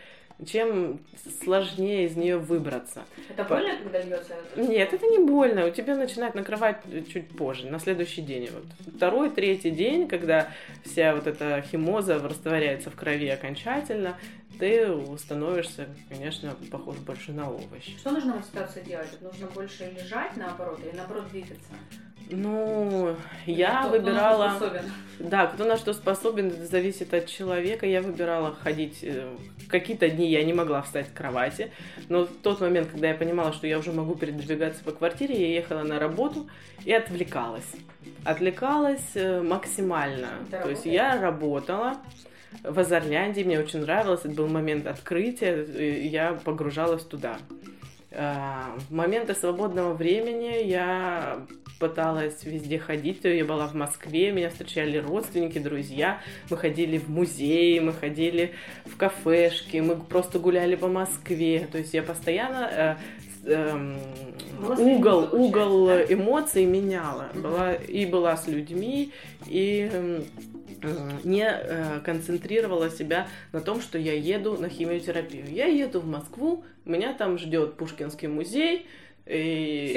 чем сложнее из нее выбраться. Это больно, когда льется? Нет, это не больно. У тебя начинает накрывать чуть позже, на следующий день. Вот. Второй, третий день, когда вся вот эта химоза растворяется в крови окончательно, ты становишься, конечно, похож больше на овощ. Что нужно в этой ситуации делать? Это нужно больше лежать, наоборот, или наоборот двигаться? Ну, я Кто- кто на что выбирала... способен? Да, кто на что способен, это зависит от человека. Я выбирала ходить... э, Какие-то дни я не могла встать с кровати, но в тот момент, когда я понимала, что я уже могу передвигаться по квартире, я ехала на работу и отвлекалась. Отвлекалась э, максимально. Ты То есть работаешь? я работала в Азерляндии, мне очень нравилось, это был момент открытия, я погружалась туда. А, В моменты свободного времени я пыталась везде ходить. Я была в Москве, меня встречали родственники, друзья. Мы ходили в музеи, мы ходили в кафешки, мы просто гуляли по Москве. То есть я постоянно э, эм, угол, угол эмоций меняла. Была, и была с людьми, и эм, не э, концентрировала себя на том, что я еду на химиотерапию. Я еду в Москву, меня там ждет Пушкинский музей, и,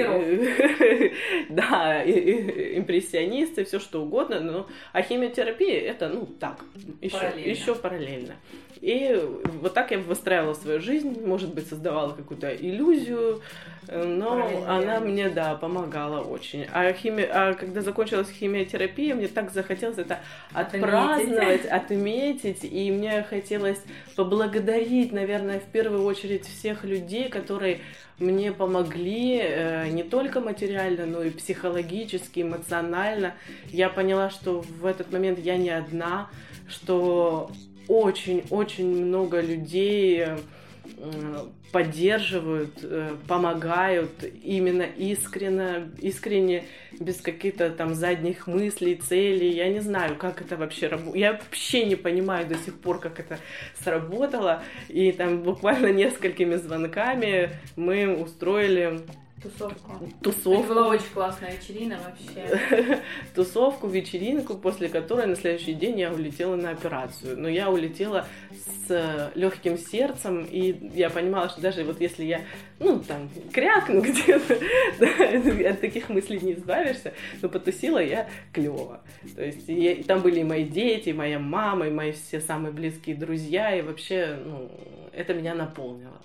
[LAUGHS] да, и- и- импрессионисты, все что угодно, но а химиотерапия это, ну, так, еще, Параллельно. еще параллельно. И вот так я выстраивала свою жизнь, может быть, создавала какую-то иллюзию, э, но Параллельно она мне, да, помогала очень. А, хими... а когда закончилась химиотерапия, мне так захотелось это отпраздновать, отметить, и мне хотелось поблагодарить, наверное, в первую очередь всех людей, которые мне помогли э, не только материально, но и психологически, эмоционально. Я поняла, что в этот момент я не одна, что очень-очень много людей э, поддерживают, э, помогают именно искренне, искренне, без каких-то там задних мыслей, целей. Я не знаю, как это вообще работает. Я вообще не понимаю до сих пор, как это сработало. И там буквально [LAUGHS] несколькими звонками мы устроили Тусовку. Это тусовку была очень классная вечерина вообще. [LAUGHS] тусовку, вечеринку, после которой на следующий день я улетела на операцию. Но я улетела с легким сердцем, и я понимала, что даже вот если я, ну, там, крякну [LAUGHS] где-то, да, от таких мыслей не избавишься, но потусила я клево. То есть я- и там были и мои дети, и моя мама, и мои все самые близкие друзья, и вообще, ну, это меня наполнило.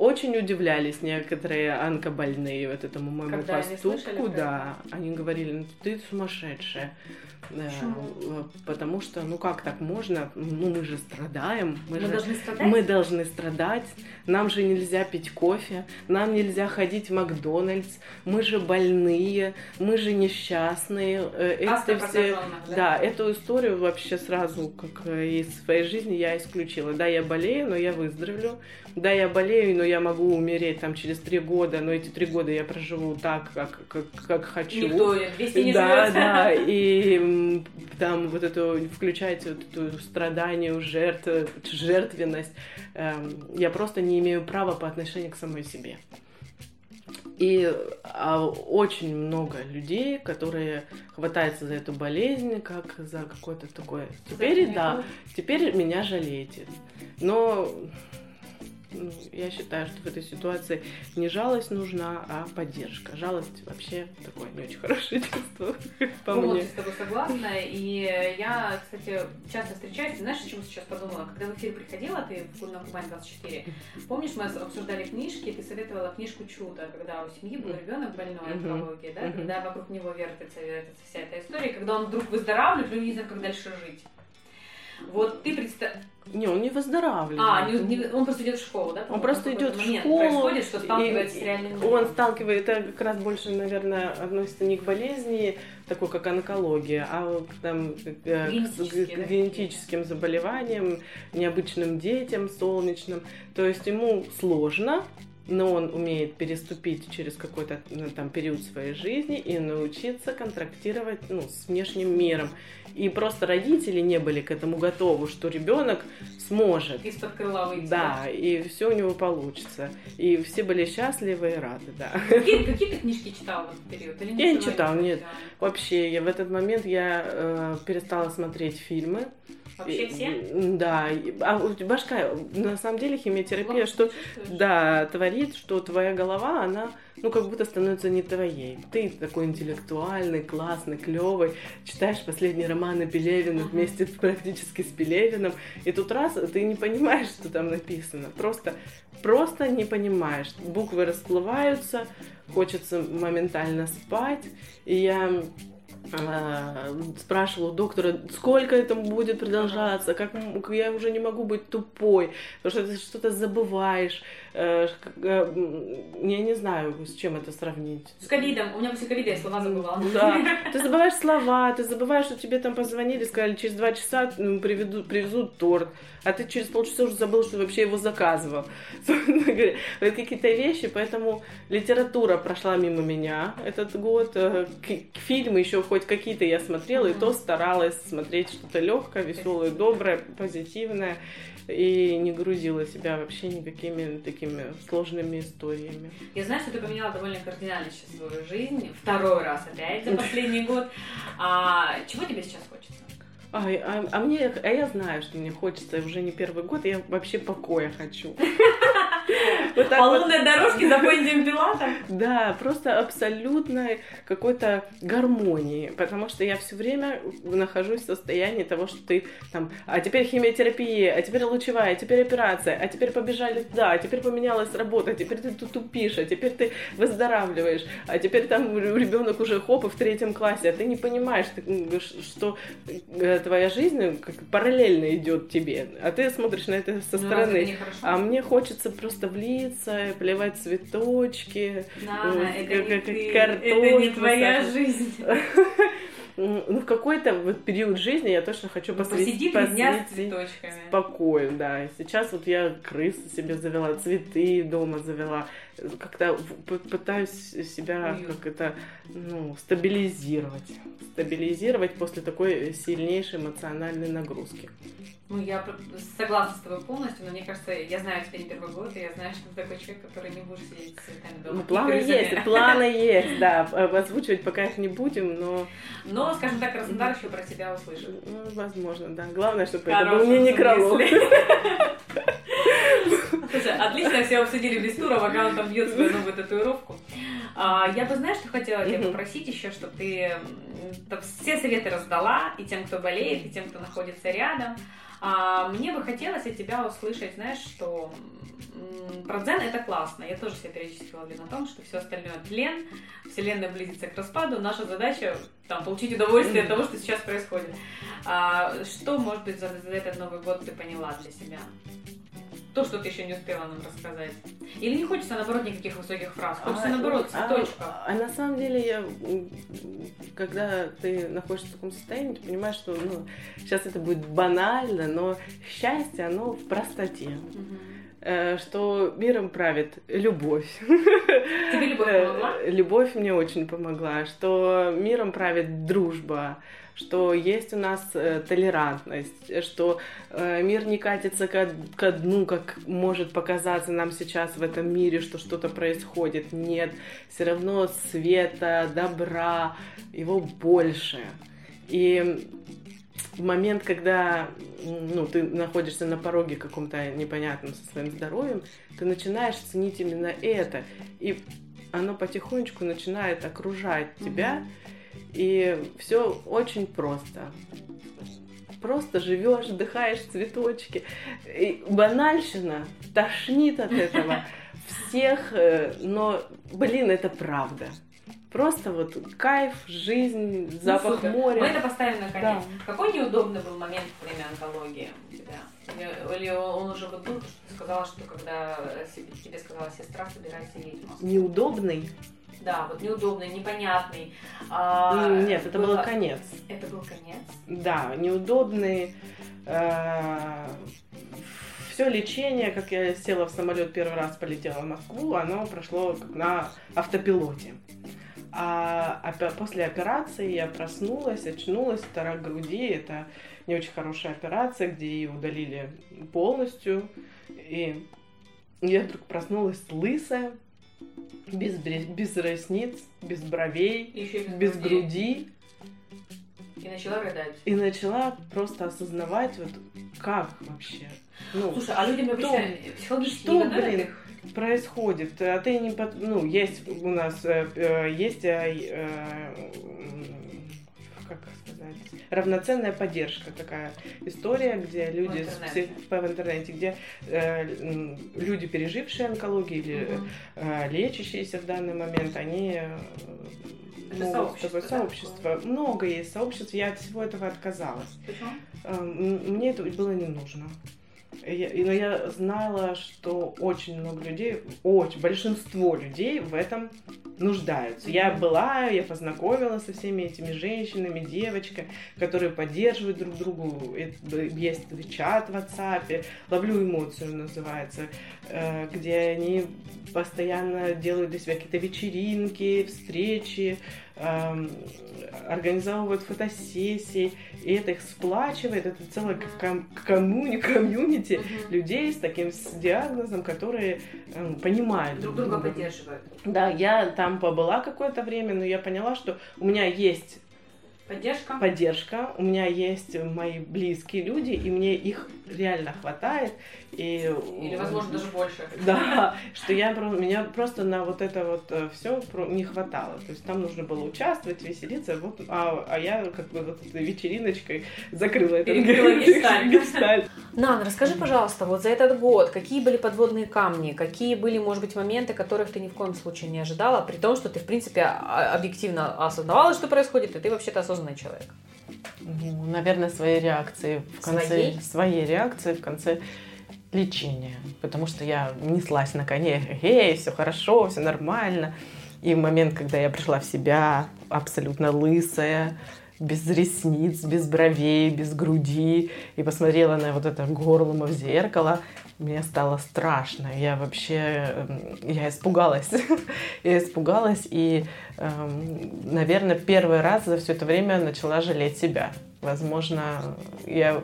Очень удивлялись некоторые онкобольные вот этому моему Когда они поступку, слышали про да. Они говорили, ну ты сумасшедшая. Да, Почему? э, Потому что, ну как так можно? Ну мы же страдаем. Мы, Мы же должны страдать? мы должны страдать, нам же нельзя пить кофе, нам нельзя ходить в Макдональдс, мы же больные, мы же несчастные. Э, Это все... да? Да, эту историю вообще сразу, как э, из своей жизни, я исключила. Да, я болею, но я выздоровлю. Да, я болею, но я могу умереть там через три года, но эти три года я проживу так, как, как, как хочу. Никто 200 не да, живет. да, [LAUGHS] и там вот эту, включайте вот эту страдание, жертв, жертвенность. Эм, Я просто не имею права по отношению к самой себе. И а, очень много людей, которые хватаются за эту болезнь, как за какое-то такое. Теперь, да, теперь меня жалеете. Но ну, я считаю, что в этой ситуации не жалость нужна, а поддержка. Жалость вообще такое не очень хорошее [LAUGHS] чувство, по Ну, вот, мне. я с тобой согласна. И я, кстати, часто встречаюсь. Знаешь, о чем сейчас подумала? Когда в эфир приходила, ты в на Кубань 24, помнишь, мы обсуждали книжки, ты советовала книжку «Чудо», когда у семьи был ребенок больной Мгм. онкологией, да? Когда вокруг него вертится, вертится вся эта история, когда он вдруг выздоравливает, но не знает, как дальше жить. Вот ты представь... Не, он не выздоравливает. А, не- не- он просто идет в школу, да? Он просто идет в школу. Происходит, что и- сталкивается с реальным Он миром. сталкивает, это как раз больше, наверное, относится не к болезни, такой как онкология, а там э, к, Генетические, к да, генетическим заболеваниям, необычным детям, солнечным. То есть ему сложно, но он умеет переступить через какой-то ну, там период своей жизни и научиться контрактировать ну, с внешним миром. И просто родители не были к этому готовы, что ребенок сможет. Из-под крыла выйти. Да, и все у него получится. И все были счастливы и рады, да. Какие, какие ты книжки читала в этот период? Или Я не читала, нет. читала? Вообще, я в этот момент я э, перестала смотреть фильмы. Вообще все? Да. А башка, на самом деле, химиотерапия, что да, творит, что твоя голова, она, ну, как будто становится не твоей. Ты такой интеллектуальный, классный, клевый, читаешь последние романы Пелевина Мгм. вместе [LAUGHS] практически с Пелевиным, и тут раз ты не понимаешь, что там написано. Просто, просто не понимаешь. Буквы расплываются, хочется моментально спать, и я спрашивала у доктора, сколько это будет продолжаться, как я уже не могу быть тупой, потому что ты что-то забываешь, э, э, я не знаю, с чем это сравнить. С ковидом. У меня после ковида я слова забывала. Да, [LAUGHS] ты забываешь слова, ты забываешь, что тебе там позвонили, сказали, через два часа м, приведут, привезут торт, а ты через полчаса уже забыл, что вообще его заказывал. [LAUGHS] Вот какие-то вещи, поэтому литература прошла мимо меня этот год, э, фильмы еще хоть какие-то я смотрела, и то старалась смотреть что-то легкое, веселое, доброе, позитивное, и не грузила себя вообще никакими такими сложными историями. Я знаю, что ты поменяла довольно кардинально сейчас свою жизнь. Второй раз опять за последний год. А чего тебе сейчас хочется? Ай, а, а мне, а я знаю, что мне хочется уже не первый год, я вообще покоя хочу. Вот По вот. лунной дорожке за Понтием Пилатом? Да, просто абсолютной какой-то гармонии, потому что я все время нахожусь в состоянии того, что ты там, а теперь химиотерапия, а теперь лучевая, а теперь операция, а теперь побежали туда, а теперь поменялась работа, а теперь ты тут тупишь, а теперь ты выздоравливаешь, а теперь там ребенок уже хоп и в третьем классе, а ты не понимаешь, ты, что э, твоя жизнь параллельно идет тебе, а ты смотришь на это со Ну, стороны. нехорошо? А мне хочется просто влиться, плевать цветочки, э, это не как- ты, картошку это не твоя сажать. жизнь. [LAUGHS] Ну, в какой-то вот период жизни я точно хочу посвятить, посвятить цветочками. спокою, да. Сейчас вот я крыс себе завела, цветы дома завела. Как-то пытаюсь себя как это, ну, стабилизировать. Стабилизировать после такой сильнейшей эмоциональной нагрузки. Ну, я согласна с тобой полностью, но мне кажется, я знаю тебя не первый год, и я знаю, что ты такой человек, который не будешь сидеть с цветами дома. Ну, планы есть, [LAUGHS] планы есть, да. Озвучивать пока их не будем, но, Но, скажем так, Краснодар еще про тебя услышит. ну, возможно, да. Главное, чтобы это был не некролог. [LAUGHS] Слушай, отлично все обсудили без тура, пока он там бьет свою новую татуировку. А, я бы, знаешь, что хотела тебя попросить еще, чтобы ты все советы раздала и тем, кто болеет, и тем, кто находится рядом. А, мне бы хотелось от тебя услышать, знаешь, что про дзен это классно. Я тоже себя периодически ловлю на том, что все остальное тлен, вселенная близится к распаду. Наша задача там, получить удовольствие от того, что сейчас происходит. А, что, может быть, за, за этот Новый год ты поняла для себя? То, что ты еще не успела нам рассказать? Или не хочется, наоборот, никаких высоких фраз? Хочется, а, наоборот, цветочка. А, а на самом деле, я, когда ты находишься в таком состоянии, ты понимаешь, что ну, сейчас это будет банально, но счастье, оно в простоте. Угу. Что миром правит любовь. Тебе любовь помогла? Любовь мне очень помогла. Что миром правит дружба что есть у нас э, толерантность, что э, мир не катится ко, ко дну, как может показаться нам сейчас в этом мире, что что-то происходит. Нет, все равно света, добра, его больше. И в момент, когда ну, ты находишься на пороге каком-то непонятном со своим здоровьем, ты начинаешь ценить именно это. И оно потихонечку начинает окружать тебя. Mm-hmm и все очень просто. Просто живешь, вдыхаешь цветочки. И банальщина тошнит от этого всех, э, но, блин, это правда. Просто вот кайф, жизнь, ну, запах ну, моря. Мы это поставим на конец. Да. Какой неудобный был момент во время онкологии у тебя? Или, или он уже вот был, что ты сказала, что когда тебе сказала сестра, собирайся едем? Неудобный? Да, вот неудобный, непонятный. А, Нет, это был конец. Это был конец? Да, неудобный. Э, все лечение, как я села в самолет первый раз, полетела в Москву, оно прошло как на автопилоте. А после операции я проснулась, очнулась, вторая груди. Это не очень хорошая операция, где ее удалили полностью. И я вдруг проснулась лысая, без, без ресниц, без бровей, Еще без, без груди. И начала рыдать. И начала просто осознавать, вот как вообще. Ну, Слушай, а людям обычно психологически что, блин, происходит? А ты не под... Ну, есть у нас, э, э есть э, э, как сказать, равноценная поддержка такая история, где люди в, интернете. С, в интернете, где э, люди, пережившие онкологию или угу. э, лечащиеся в данный момент, они э, это могут сообщество, сообщество. Да? Много есть сообществ, я от всего этого отказалась. Почему? Э, мне это было не нужно. Я, но я знала, что очень много людей, очень большинство людей в этом нуждаются. Я была, я познакомилась со всеми этими женщинами, девочками, которые поддерживают друг другу. Есть чат в WhatsApp, ловлю эмоцию называется, э, где они постоянно делают для себя какие-то вечеринки, встречи, организовывают фотосессии, и это их сплачивает, это целая ком- коммуни, комьюнити uh-huh. людей с таким с диагнозом, которые э, понимают. Друг друга поддерживают. Да, я там побыла какое-то время, но я поняла, что у меня есть Поддержка. Поддержка. У меня есть мои близкие люди, и мне их реально хватает. И, Или, возможно, даже больше. [LAUGHS] Да, что я меня просто на вот это вот э, все не хватало. То есть там нужно было участвовать, веселиться, вот, а, а я как бы вот этой вечериночкой закрыла этот гештальт. [LAUGHS] Нан, расскажи, пожалуйста, вот за этот год какие были подводные камни, какие были, может быть, моменты, которых ты ни в коем случае не ожидала, при том, что ты, в принципе, объективно осознавала, что происходит, и ты вообще-то осознанный человек? Ну, наверное, свои реакции в конце... Своей? Своей реакции в конце лечения. Потому что я неслась на коне, эй, все хорошо, все нормально. И в момент, когда я пришла в себя, абсолютно лысая, без ресниц, без бровей, без груди, и посмотрела на вот это горло в зеркало, мне стало страшно. Я вообще, эм, я испугалась. [LAUGHS] я испугалась и, эм, наверное, первый раз за все это время начала жалеть себя. Возможно, я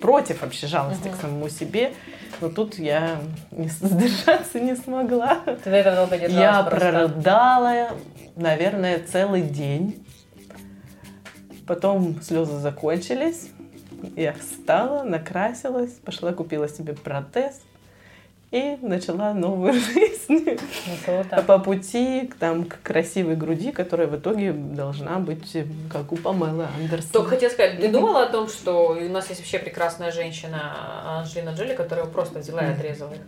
против вообще жалости uh-huh. к самому себе, но тут я не [LAUGHS] сдержаться не смогла. Ты этого долго держалась Я просто. прорыдала, наверное, целый день. Потом слезы закончились. Я встала, накрасилась, пошла купила себе протез и начала новую [LAUGHS] жизнь. ну, по пути там, к красивой груди, которая в итоге должна быть э, как у Памелы Андерсон. Только хотела сказать, ты думала о том, что у нас есть вообще прекрасная женщина Анжелина Джоли, которая просто взяла и отрезала их?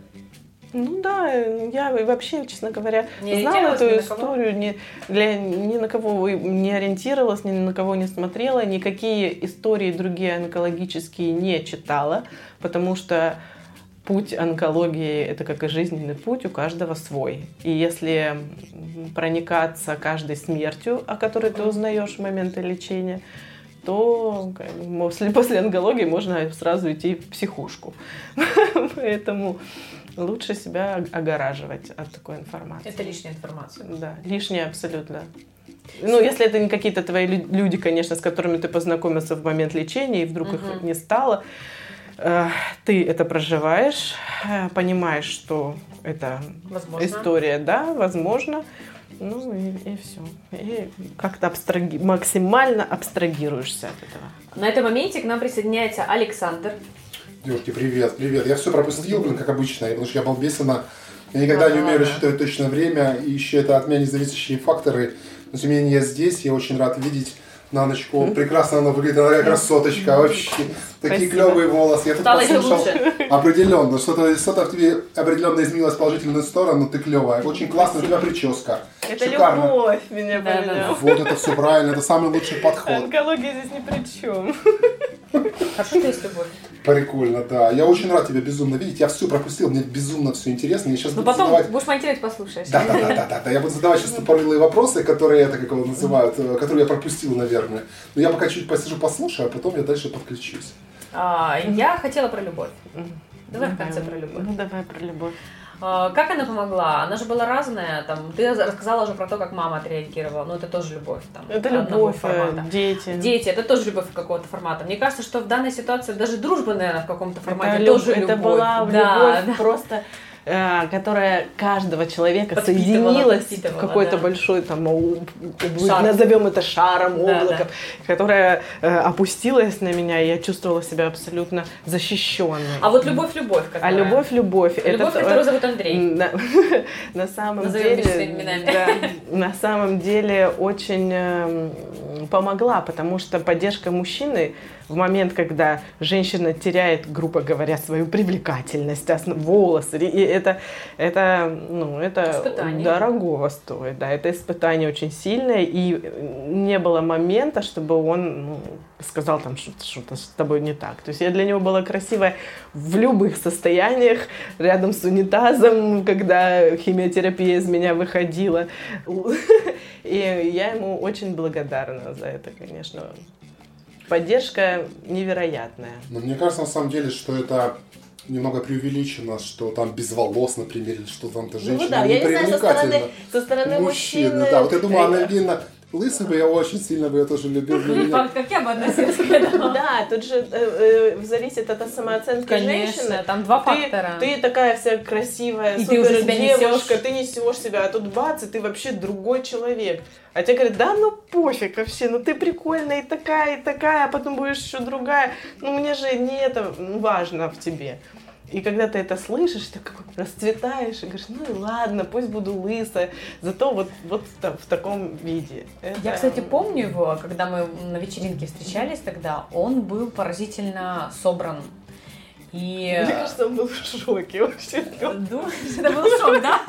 Ну да, я вообще, честно говоря, не знала эту историю, ни, для, ни на кого не ориентировалась, ни на кого не смотрела, никакие истории другие онкологические не читала, потому что путь онкологии – это как и жизненный путь, у каждого свой. И если проникаться каждой смертью, о которой ты узнаешь в моменты лечения, то после, после онкологии можно сразу идти в психушку. [LAUGHS] Поэтому лучше себя огораживать от такой информации. Это лишняя информация. Да, лишняя абсолютно. Ну, если это не какие-то твои люди, конечно, с которыми ты познакомился в момент лечения, и вдруг угу. их не стало, э, ты это проживаешь, э, понимаешь, что это возможно. история, да, возможно. Ну и, и все. И как-то абстраги... максимально абстрагируешься от этого. На этом моменте к нам присоединяется Александр. Девушки, привет, привет. Я все пропустил, блин, как обычно, потому что я балбесина. Я никогда ага, не умею рассчитывать точное время, и еще это от меня независящие факторы. Но тем не менее я здесь, я очень рад видеть на ночку. Прекрасно она выглядит, она красоточка вообще. Такие клевые волосы. Я тут Стало послушал. Определенно. Что-то что в тебе определенно изменилось в положительную сторону, ты клевая. Очень классная у тебя прическа. Это Шикарно. любовь меня да, да. Вот это все правильно, это самый лучший подход. Онкология здесь ни при чем. Хорошо, что есть любовь. Прикольно, да. Я очень рад тебя безумно видеть. Я все пропустил, мне безумно все интересно. Я сейчас ну потом задавать... будешь монтировать, послушаешь. Да, да, да, да, да, Я буду задавать сейчас тупорылые вопросы, которые это как его называют, э, которые я пропустил, наверное. Но я пока чуть посижу, послушаю, а потом я дальше подключусь. А, я хотела про любовь. Давай в конце про любовь. Ну давай про любовь. А, как она помогла? Она же была разная. Там, ты рассказала уже про то, как мама отреагировала. Ну, это тоже любовь. Там, это любовь, э, формата. дети. Дети, это тоже любовь какого-то формата. Мне кажется, что в данной ситуации даже дружба, наверное, в каком-то формате это тоже любовь. Это была да, любовь да. просто которая каждого человека соединилась в какой-то да. большой там Шар. назовем это шаром, облаком, да, да. которая э, опустилась на меня, и я чувствовала себя абсолютно защищенной. А вот любовь, любовь, какая? А любовь, любовь. Любовь, это, которую зовут Андрей. На, [LAUGHS] на самом Назовем деле, да, на самом деле очень э, помогла, потому что поддержка мужчины в момент, когда женщина теряет, грубо говоря, свою привлекательность, волосы, и это, это, ну, это испытание. дорогого стоит, да, это испытание очень сильное, и не было момента, чтобы он ну, сказал там что-то, что-то с тобой не так. То есть я для него была красивая в любых состояниях, рядом с унитазом, когда химиотерапия из меня выходила. И я ему очень благодарна за это, конечно поддержка невероятная. Но мне кажется, на самом деле, что это немного преувеличено, что там без волос, например, или что там-то ну женщина ну, да, не я не знаю, со стороны, со стороны мужчины. мужчины. Да, вот я думаю, Анна Ильина Лысый бы я очень сильно бы я тоже любил. [LAUGHS] Как я бы относилась к этому. [LAUGHS] Да, тут же э, э, зависит от самооценки женщины. там два фактора. Ты такая вся красивая, супер девушка, ты несешь себя, а тут бац, и ты вообще другой человек. А тебе говорят, да ну пофиг вообще, ну ты прикольная и такая, и такая, а потом будешь еще другая. Ну мне же не это важно в тебе. И когда ты это слышишь, ты как расцветаешь и говоришь, ну и ладно, пусть буду лысая, зато вот, вот в таком виде. Это... Я, кстати, помню его, когда мы на вечеринке встречались тогда, он был поразительно собран и... Мне кажется, он был в шоке вообще. Думаешь, [LAUGHS] это был шок, да?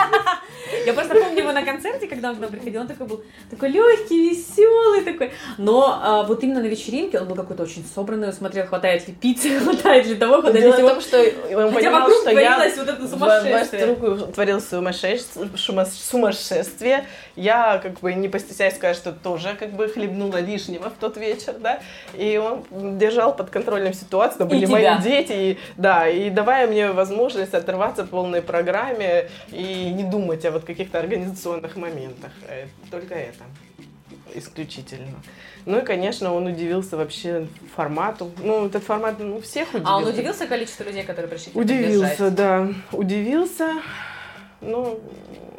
Я просто помню его на концерте, когда он к нам приходил, он такой был такой легкий, веселый такой. Но а, вот именно на вечеринке он был какой-то очень собранный, он смотрел, хватает ли пиццы, [LAUGHS] хватает ли того, хватает ли всего. в том, что он Хотя понимал, что я вот это сумасшествие. вокруг творилось сумасшествие. Я как бы не постесняюсь сказать, что тоже как бы хлебнула лишнего в тот вечер, да. И он держал под контролем ситуацию, были мои дети, и да, и давая мне возможность отрываться в полной программе и не думать о вот каких-то организационных моментах. Э, только это исключительно. Ну и, конечно, он удивился вообще формату. Ну, этот формат, ну, всех удивил. А он удивился количеству людей, которые пришли Удивился, да. Удивился. Ну,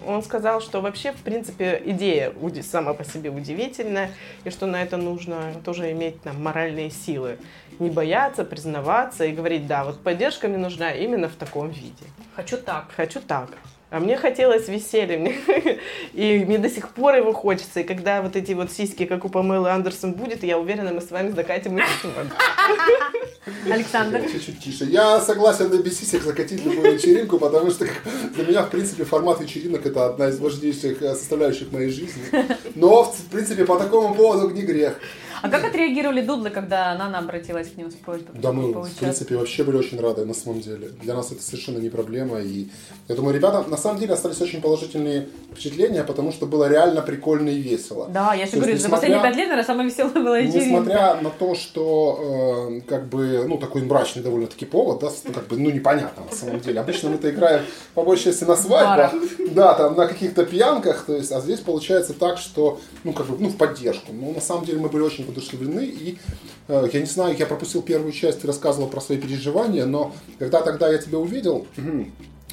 он сказал, что вообще, в принципе, идея сама по себе удивительная, и что на это нужно тоже иметь там, моральные силы. Не бояться, признаваться и говорить, да, вот поддержка мне нужна именно в таком виде. Хочу так. Хочу так. А мне хотелось веселья, мне, [LAUGHS] и мне до сих пор его хочется. И когда вот эти вот сиськи, как у Памелы Андерсон, будет, я уверена, мы с вами закатим их [LAUGHS] Александр. Чуть-чуть тише. Я согласен на без сисек закатить любую вечеринку, потому что для меня, в принципе, формат вечеринок это одна из важнейших э, составляющих моей жизни. Но, в принципе, по такому поводу не грех. А как отреагировали дудлы, когда Нана обратилась к ним с просьбой? Да, мы, в принципе, вообще были очень рады, на самом деле. Для нас это совершенно не проблема. И я думаю, ребята, на самом деле, остались очень положительные впечатления, потому что было реально прикольно и весело. Да, я же говорю, за последние пять лет, наверное, самое веселое было вечеринка. Несмотря на то, что, э, как бы, ну, такой мрачный довольно-таки повод, да, как бы, ну, непонятно на самом деле. Обычно мы-то играем, по большей части, на свадьбах, да, там, на каких-то пьянках, то есть, а здесь получается так, что, ну, как бы, ну, в поддержку. Но на самом деле мы были очень воодушевлены, и э, я не знаю, я пропустил первую часть и рассказывал про свои переживания, но когда тогда я тебя увидел,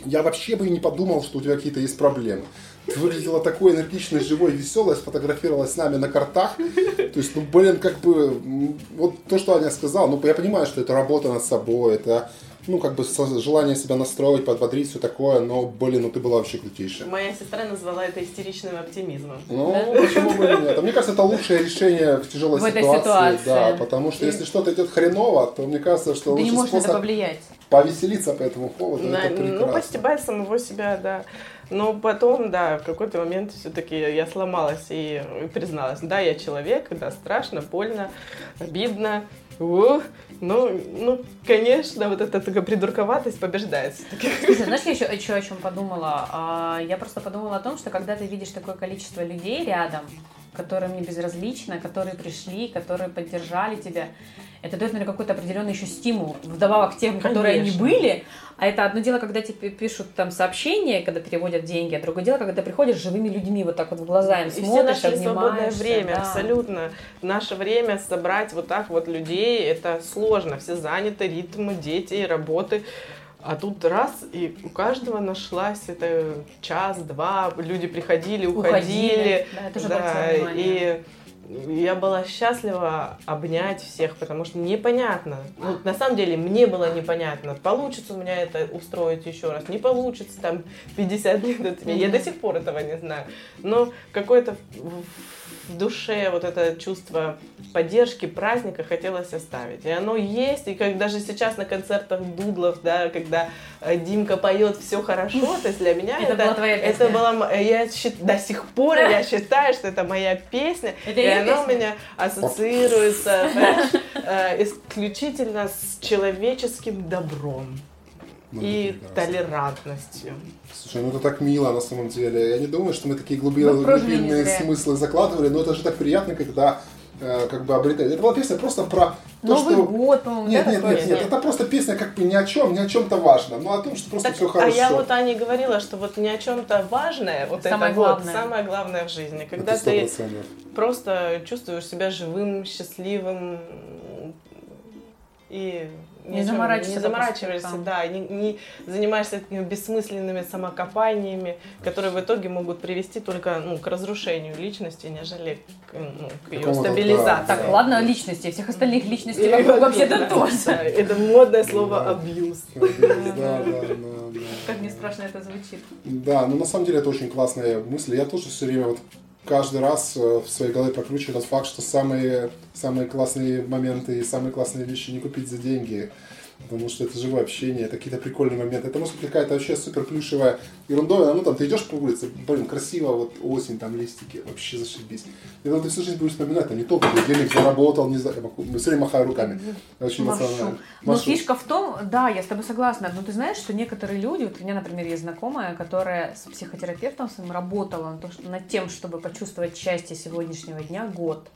я вообще бы и не подумал, что у тебя какие-то есть проблемы. Ты выглядела такой энергичной, живой, веселой, сфотографировалась с нами на картах. То есть, ну, блин, как бы, вот то, что Аня сказала, ну, я понимаю, что это работа над собой, это ну, как бы желание себя настроить, подбодрить, все такое, но, блин, ну ты была вообще крутейшая. Моя сестра назвала это истеричным оптимизмом. Ну, да? почему бы и нет? А мне кажется, это лучшее решение в тяжелой в ситуации. ситуации. Да, потому что и... если что-то идет хреново, то мне кажется, что ты не можешь способ повлиять. повеселиться по этому поводу, да, это прекрасно. Ну, постебать самого себя, да. Но потом, да, в какой-то момент все-таки я сломалась и призналась, да, я человек, да, страшно, больно, обидно, Ух, ну, ну, конечно, вот эта такая придурковатость побеждает. Слушай, знаешь, я еще, еще о чем подумала? А, я просто подумала о том, что когда ты видишь такое количество людей рядом, которым не безразлично, которые пришли, которые поддержали тебя, это дает, наверное, какой-то определенный еще стимул, вдобавок к тем, которые Конечно. они были. А это одно дело, когда тебе пишут там сообщения, когда переводят деньги, а другое дело, когда ты приходишь живыми людьми, вот так вот в глаза им смотришь, И все наше свободное время, да. абсолютно. В наше время собрать вот так вот людей, это сложно. Все заняты, ритмы, дети, работы. А тут раз, и у каждого нашлась это час-два, люди приходили, уходили. уходили. Да, это да, и я была счастлива обнять всех, потому что непонятно. Ну, на самом деле, мне было непонятно, получится у меня это устроить еще раз, не получится, там, 50 лет от меня. Я до сих пор этого не знаю. Но какое-то в душе вот это чувство поддержки, праздника хотелось оставить. И оно есть, и как даже сейчас на концертах Дудлов, да, когда э, Димка поет все хорошо, то есть для меня это, это была твоя песня. Это была, я счит, до сих пор я [LAUGHS] считаю, что это моя песня, это и она у меня ассоциируется э, исключительно с человеческим добром и толерантностью. Слушай, ну это так мило на самом деле. Я не думаю, что мы такие глубинные, глубинные смыслы закладывали, но это же так приятно, когда э, как бы обретает. Это была песня просто про то, Новый что... год, по-моему, нет, да, нет, нет, нет, это просто песня как бы ни о чем, ни о чем-то важном, но о том, что просто так, все хорошо. А я вот Ане говорила, что вот ни о чем-то важное, вот самое это главное. вот самое главное в жизни, когда ты просто чувствуешь себя живым, счастливым и не, заморачивайся, не заморачиваешься, да, не, не занимаешься такими бессмысленными самокопаниями, которые в итоге могут привести только ну, к разрушению личности, нежели к, ну, к ее стабилизации. Да, так, ладно, личности, всех остальных личностей вокруг вообще-то тоже. Это модное слово абьюз. Как не страшно это звучит. Да, но на самом деле это очень классная мысль. Я тоже все время вот каждый раз э, в своей голове прокручиваю тот факт, что самые, самые классные моменты и самые классные вещи не купить за деньги. Потому что это живое общение, это какие-то прикольные моменты. Это может быть какая-то вообще супер плюшевая ерундовая. Ну там ты идешь по улице, блин, красиво, вот осень, там листики, вообще зашибись. И там ты всю жизнь будешь вспоминать, там не только ты денег заработал, не знаю, все время махаю руками. Очень эмоционально. Но фишка в том, да, я с тобой согласна, но ты знаешь, что некоторые люди, вот у меня, например, есть знакомая, которая с психотерапевтом своим работала над тем, чтобы почувствовать счастье сегодняшнего дня год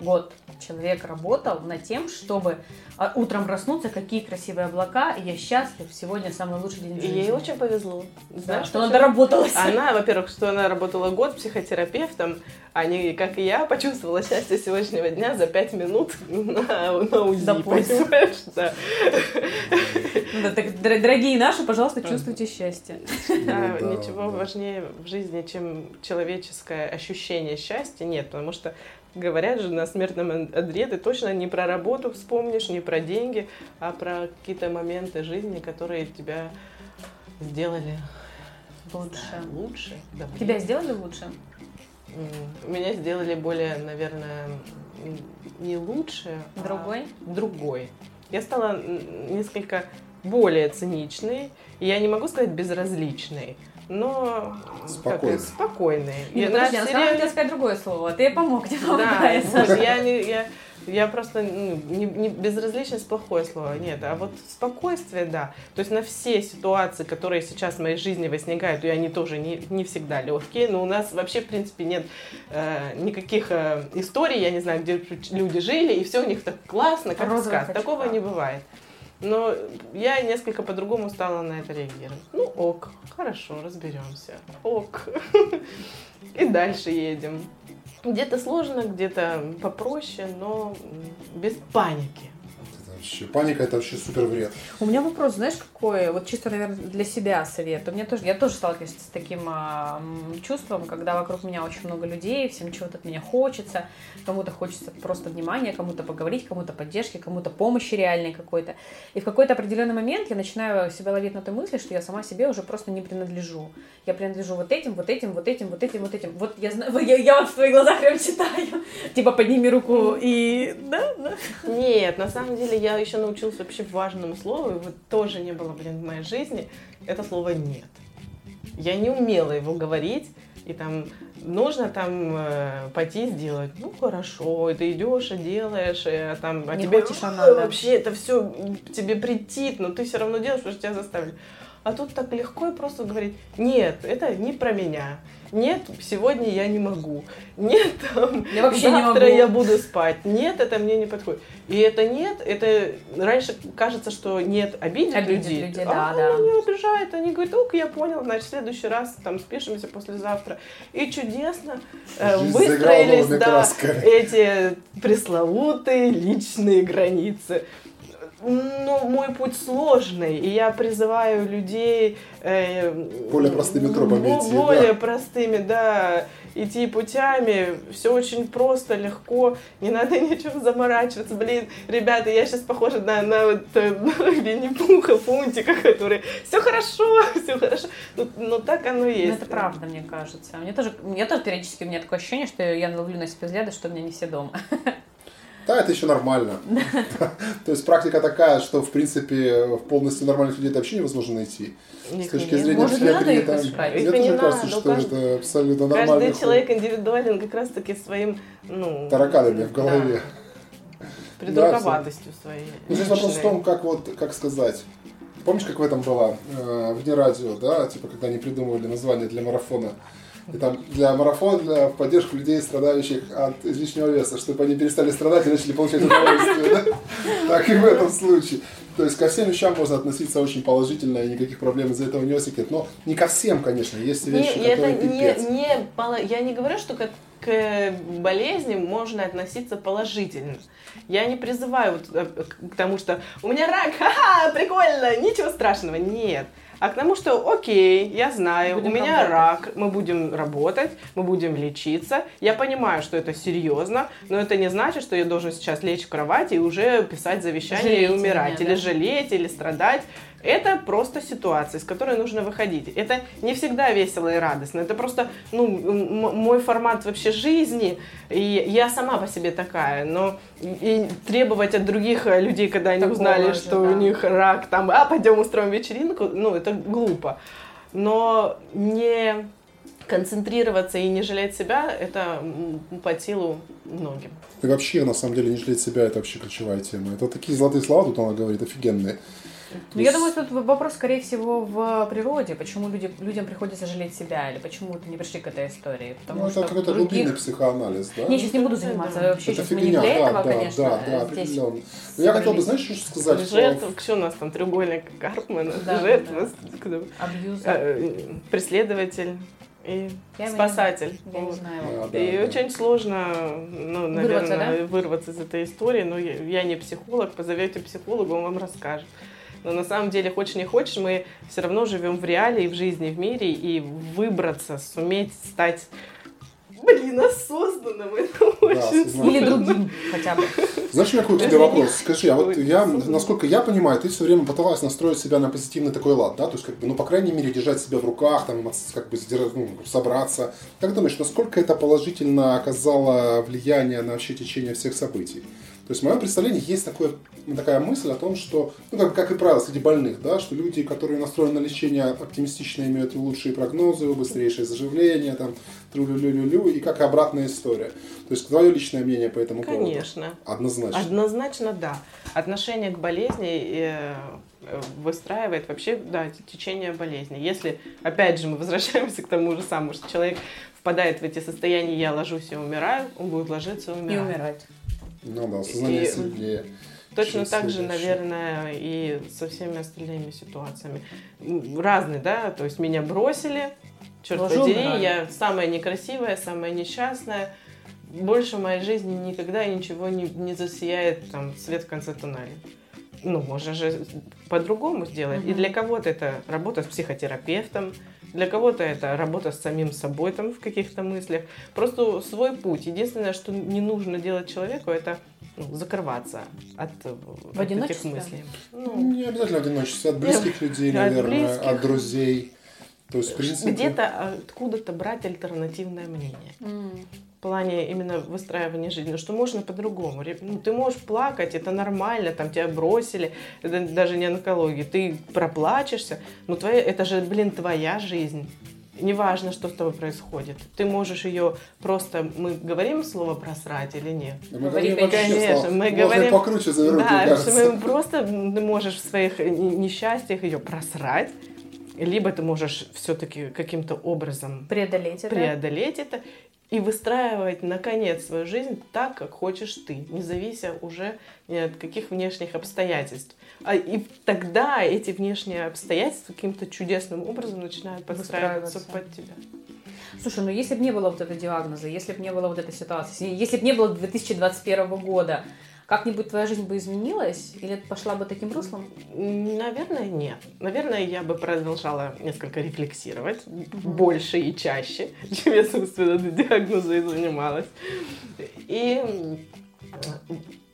год человек работал над тем, чтобы а, утром проснуться, какие красивые облака, и я счастлив, сегодня самый лучший день в жизни. И ей очень повезло. Знаешь, что она доработалась. Она, во-первых, что она работала год психотерапевтом, а не, как и я, почувствовала счастье сегодняшнего дня за пять минут на, на УЗИ, понимаешь? Да. Да, так, дорогие наши, пожалуйста, чувствуйте счастье. Да, ничего важнее в жизни, чем человеческое ощущение счастья, нет, потому что Говорят же на смертном одре, ты точно не про работу вспомнишь, не про деньги, а про какие-то моменты жизни, которые тебя сделали Лучше. Лучше. Добрее. Тебя сделали лучше? Меня сделали более, наверное, не лучше, а Другой? другой. Я стала несколько более циничной. И я не могу сказать безразличной, но как Спокойной. это, спокойной. Нет, Я подожди, на серьез- сказала хотела сказать другое слово. Ты помог, тебе Да, помогается. вот я, не, я, я просто ну, не, не безразличность плохое слово, нет, а вот спокойствие, да. То есть на все ситуации, которые сейчас в моей жизни возникают, и они тоже не, не всегда легкие, но у нас вообще, в принципе, нет э, никаких э, историй, я не знаю, где люди жили, и все у них так классно, как сказке. Такого не бывает. Но я несколько по-другому стала на это реагировать. Ну, ок, хорошо, разберемся. Ок. И дальше едем. Где-то сложно, где-то попроще, но без паники. Вообще, паника это вообще супер вред. У меня вопрос, знаешь, какой? Вот чисто, наверное, для себя совет. У меня тоже, я тоже сталкиваюсь с таким м, чувством, когда вокруг меня очень много людей, всем чего-то от меня хочется, кому-то хочется просто внимания, кому-то поговорить, кому-то поддержки, кому-то помощи реальной какой-то. И в какой-то определенный момент я начинаю себя ловить на той мысли, что я сама себе уже просто не принадлежу. Я принадлежу вот этим, вот этим, вот этим, вот этим, вот этим. Вот я знаю, [LAUGHS] я, я вот в твоих глазах прям читаю. Типа подними руку и... Да, да. Нет, на самом деле я еще научилась вообще важному слову, и вот тоже не было, блин, в моей жизни, это слово «нет». Я не умела его говорить, и там нужно там э, пойти сделать. Ну хорошо, и ты идешь и делаешь, и, а там а Не тебе хочешь, а «Ой, надо». вообще это все тебе претит, но ты все равно делаешь, потому что тебя заставили. А тут так легко и просто говорить, нет, это не про меня. Нет, сегодня я не могу. Нет, там, Я вообще не завтра могу. я буду спать. Нет, это мне не подходит. И это нет, это раньше кажется, что нет обидит, Обидит людей. людей, а да, да. она не обижает. Они говорят, ок, я понял, значит, в следующий раз там спишемся послезавтра. И чудесно э, выстроились да, эти пресловутые личные границы. Но мой путь сложный, и я призываю людей э, Более простыми тропами идти, Более да. простыми, да, идти путями. Все очень просто, легко, не надо [LAUGHS] ничем заморачиваться. Блин, ребята, я сейчас похожа на, на вот, э, Винни-Пуха, Фунтика, который все хорошо, [LAUGHS] все хорошо. Но, но так оно и Ну, есть. это правда, мне кажется. Мне тоже, мне тоже периодически у меня такое ощущение, что я ловлю на себе взгляды, что у меня не все дома. [LAUGHS] Да, это еще нормально. [LAUGHS] То есть практика такая, что в принципе полностью нормальных людей это вообще невозможно найти. С точки зрения психиатрии, искать? мне тоже кажется, что это абсолютно нормально. Каждый человек индивидуален как раз-таки своим, ну... Тараканами в голове. Придурковатостью своей. Ну, здесь вопрос в том, как вот, как сказать. Помнишь, как в этом было, э, вне радио, да, типа, когда они придумывали название для марафона? И там для марафона, для поддержку людей, страдающих от излишнего веса, чтобы они перестали страдать и начали получать удовольствие. Так и в этом случае. То есть ко всем вещам можно относиться очень положительно, и никаких проблем из-за этого не возникнет. Но не ко всем, конечно, есть Не, вещи, это которые пипец. не, не я не говорю, что как к болезни можно относиться положительно. Я не призываю вот, э, к тому, что у меня рак, [LAUGHS] ха-ха, прикольно, ничего страшного. Нет. А к тому, что окей, я знаю, Будем у меня работать. рак, мы будем работать, мы будем лечиться. Я понимаю, что это серьезно, но это не значит, что я должен сейчас лечь в кровати и уже писать завещание Жалейте и умирать. меня, или да? жалеть, или страдать. Это просто ситуация, из которой нужно выходить. Это не всегда весело и радостно. Это просто ну, мой формат вообще жизни. И я сама по себе такая. Но и требовать от других людей, когда они Такого узнали, же, что да. у них рак, там, а, пойдем устроим вечеринку, ну, это глупо. Но не концентрироваться и не жалеть себя, это по силу многим. И вообще, на самом деле, не жалеть себя, это вообще ключевая тема. Это такие золотые слова тут она говорит, офигенные. Ну, я думаю, тут вопрос, скорее всего, в природе. Почему люди, людям приходится жалеть себя, или почему ты не пришли к этой истории? Потому Ну, что это какой-то других- глубинный психоанализ, да? Не, сейчас не буду заниматься. Да. Вообще, это сейчас мы не фигня, для да, этого, да, конечно, да, да, здесь. определенно. Но я хотел бы, знаешь, что сказать? что- Жертва, что у нас там, треугольник Карпмана, Да, жертва, да. кто- Абьюз. э, преследователь и Я не- спасатель. Я не знаю. Да, да, И да. очень сложно, ну, Вырваться, наверное, вырваться из этой истории. Но я, я не психолог, позовете психолога, он вам расскажет. Но на самом деле, хочешь не хочешь, мы все равно живем в реалии, в жизни, в мире, и выбраться, суметь стать блин, осознанным. Это очень сознательно. Или другим хотя бы. Знаешь, у меня какой к тебе вопрос? [LAUGHS] Скажи, а вот я, насколько я понимаю, ты все время пыталась настроить себя на позитивный такой лад, да? То есть, как бы, ну, по крайней мере, держать себя в руках, там, как бы, сдержать, ну, собраться. Как думаешь, насколько это положительно оказало влияние на вообще течение всех событий? То есть в моем представлении есть такое, такая мысль о том, что, ну как, как и правило среди больных, да, что люди, которые настроены на лечение оптимистично, имеют лучшие прогнозы, быстрейшее заживление, там, тру-лю-лю-лю, и как и обратная история. То есть твое личное мнение по этому поводу? Конечно. Однозначно. Однозначно, да. Отношение к болезни э, выстраивает вообще, да, течение болезни. Если, опять же, мы возвращаемся к тому же самому, что человек впадает в эти состояния, я ложусь и умираю, он будет ложиться и умирать. И умирать. Ну да, сознание и сильнее. Точно так же, наверное, и со всеми остальными ситуациями. Разные, да, то есть меня бросили, черт Ложу подери, умирали. я самая некрасивая, самая несчастная. Больше в моей жизни никогда ничего не, не засияет там свет в конце туннеля. Ну, можно же по-другому сделать. Угу. И для кого-то это работа с психотерапевтом, для кого-то это работа с самим собой там в каких-то мыслях. Просто свой путь. Единственное, что не нужно делать человеку, это ну, закрываться от, в от этих мыслей. Ну, не обязательно в одиночестве, от близких людей, наверное, от, близких. от друзей. То есть, в принципе... Где-то откуда-то брать альтернативное мнение. Mm в плане именно выстраивания жизни, что можно по-другому. Ну, ты можешь плакать, это нормально, там тебя бросили, это даже не онкология, ты проплачешься, но твоя, это же, блин, твоя жизнь. Неважно, что с тобой происходит. Ты можешь ее просто... Мы говорим слово просрать или нет? Да мы говорим Конечно, мы говорим... покруче завернуть, Да, что мы просто ты можешь в своих несчастьях ее просрать, либо ты можешь все-таки каким-то образом преодолеть это. преодолеть это и выстраивать, наконец, свою жизнь так, как хочешь ты, не завися уже ни от каких внешних обстоятельств. А, и тогда эти внешние обстоятельства каким-то чудесным образом начинают подстраиваться под тебя. Слушай, ну если бы не было вот этого диагноза, если бы не было вот этой ситуации, если бы не было 2021 года, как-нибудь твоя жизнь бы изменилась или пошла бы таким руслом? Наверное, нет. Наверное, я бы продолжала несколько рефлексировать угу. больше и чаще, чем я, собственно, и занималась. И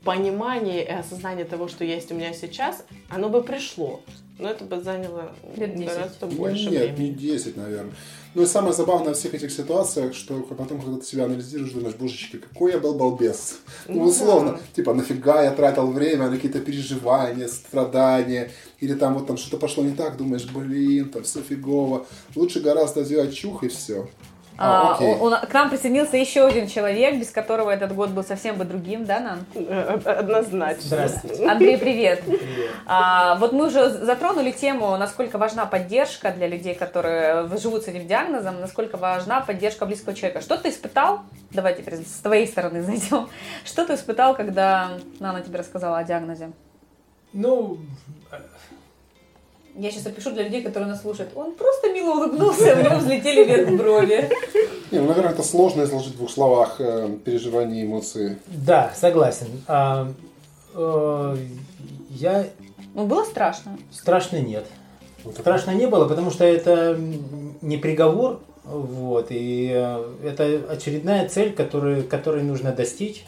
понимание и осознание того, что есть у меня сейчас, оно бы пришло. Но это бы заняло Лет гораздо больше Нет, времени. не 10, наверное. Ну и самое забавное во всех этих ситуациях, что потом, когда ты себя анализируешь, думаешь, божечки, какой я был балбес. Ну, ну условно, да. типа, нафига я тратил время на какие-то переживания, страдания, или там вот там что-то пошло не так, думаешь, блин, там все фигово. Лучше гораздо сделать чух и все. А, а, он, к нам присоединился еще один человек, без которого этот год был совсем бы другим, да, Нан? Э, однозначно. Здравствуйте. Андрей, привет. привет. А, вот мы уже затронули тему, насколько важна поддержка для людей, которые живут с этим диагнозом, насколько важна поддержка близкого человека. Что ты испытал? Давайте теперь с твоей стороны [LAUGHS] зайдем. Что ты испытал, когда Нана тебе рассказала о диагнозе? Ну, я сейчас опишу для людей, которые нас слушают. Он просто мило улыбнулся, у него взлетели вверх брови. Не, ну, наверное, это сложно изложить в двух словах э, переживания и эмоции. Да, согласен. А, э, я... Ну, было страшно? Страшно нет. Вот страшно не было, потому что это не приговор, вот, и э, это очередная цель, которую, которой нужно достичь.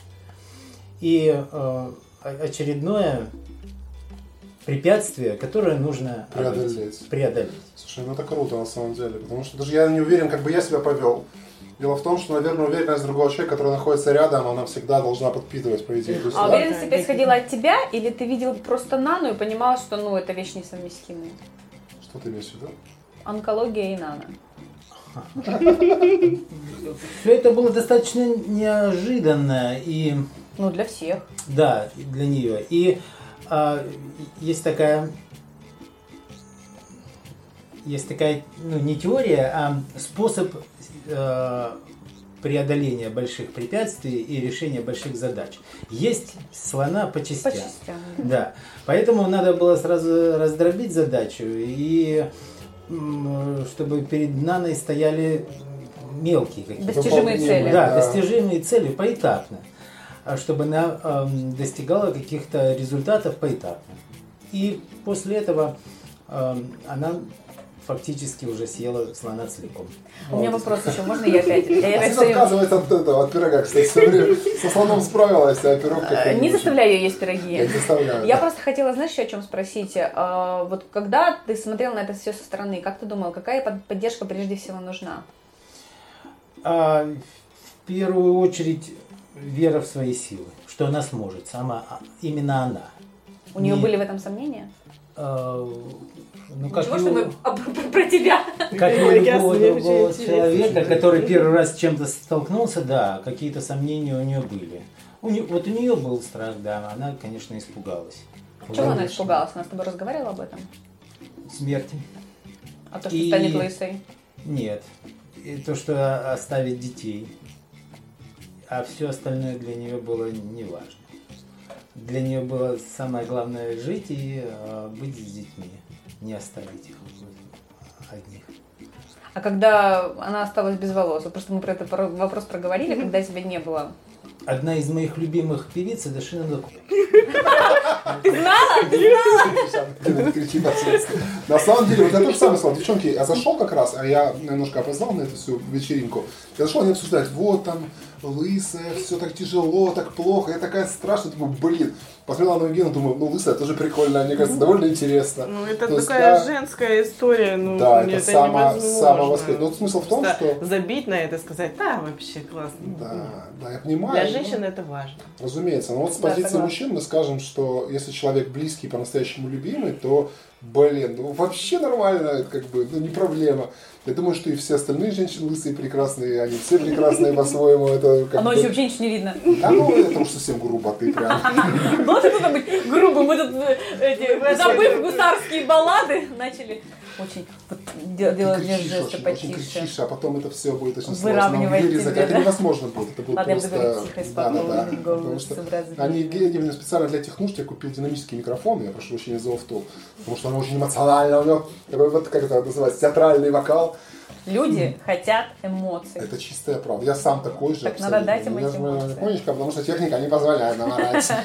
И э, очередное препятствие, которое нужно преодолеть. преодолеть. Слушай, ну это круто на самом деле, потому что даже я не уверен, как бы я себя повел. Дело в том, что, наверное, уверенность другого человека, который находится рядом, она всегда должна подпитывать, по идее. А уверенность теперь исходила от тебя, или ты видел просто нану и понимал, что ну это вещь несовместимые? Что ты имеешь в виду? Онкология и нано. [LAUGHS] Все это было достаточно неожиданно и... Ну, для всех. Да, для нее. И есть такая есть такая, ну, не теория, а способ э, преодоления больших препятствий и решения больших задач. Есть слона по частям. По частям. Да. Поэтому надо было сразу раздробить задачу и чтобы перед Наной стояли мелкие какие-то. Достижимые цели. Да, да, достижимые цели поэтапно. А чтобы она э, достигала каких-то результатов поэтапно. И после этого э, она фактически уже съела слона целиком. У меня вопрос еще, можно я опять? Я опять отказывается от этого, от пирога, кстати, все время [LAUGHS] со слоном справилась, а пирог как Э, Не заставляю ее есть Я пироги. не заставляю. Я просто хотела, знаешь, еще о чем спросить. А, Вот когда ты смотрел на это все со стороны, как ты думал, какая под- поддержка прежде всего нужна? А, в первую очередь вера в свои силы, что она сможет, сама, а, именно она. У нее Не- были в этом сомнения? А, ну, как Ничего, и что у- мы про- тебя. Как и у любого другого человека, который первый раз с чем-то столкнулся, да, какие-то сомнения у нее были. У не- вот у нее был страх, да, она, конечно, испугалась. Чего она испугалась? Она с тобой разговаривала об этом? Смерти? А то, что И- станет лысой? Нет. И то, что оставить детей. А все остальное для нее было не важно. Для нее было самое главное жить и э, быть с детьми, не оставить их одних. А когда она осталась без волос? Просто мы про этот про- вопрос проговорили, когда тебя не было. Одна из моих любимых певиц это Шина Гаку. Не кричи, пожалуйста. На самом деле, вот я тоже самое сказал, девчонки, я зашел как раз, а я немножко опоздал на эту всю вечеринку. Я зашел, они обсуждают, вот там лысая, все так тяжело, так плохо, я такая страшная, думаю, блин. Посмотрела на Евгена, думаю, ну лысая тоже прикольно, мне кажется, довольно интересно. Ну, это То есть такая я- женская история, ну, Да, это, это само- самовоспитание. Ну, смысл в том, Просто что- Забить на это, сказать, да, вообще классно. Да, да, я понимаю. Для женщин это важно. Разумеется. Но вот с Да, позиции согласна. мужчин мы скажем, что если человек близкий, по-настоящему любимый, то, блин, ну вообще нормально, как бы, ну не проблема. Я думаю, что и все остальные женщины лысые прекрасные, они все прекрасные по-своему. Это как А бы... ночью вообще ничего не видно. Да, ну это уж совсем грубо, ты прям. Может кто-то быть грубым? Мы тут, э, забыв гусарские баллады, начали очень вот, де- Ты делать кричишь жесты очень, очень потише. кричишь, а потом это все будет очень сложно вырезать. Это да? невозможно будет. Это будет Ладно, я буду просто... тихо Да, да, да. Потому что они? Евгений специально для этих нужд я купил динамический микрофон, я прошу прощения за потому что он очень эмоционально, у него такой вот, как это называется, театральный вокал. Люди хотят эмоций. Это чистая правда. Я сам такой же. Так надо абсолютно. дать им эти эмоции. тихонечко, потому что техника не позволяет нам орать. [LAUGHS]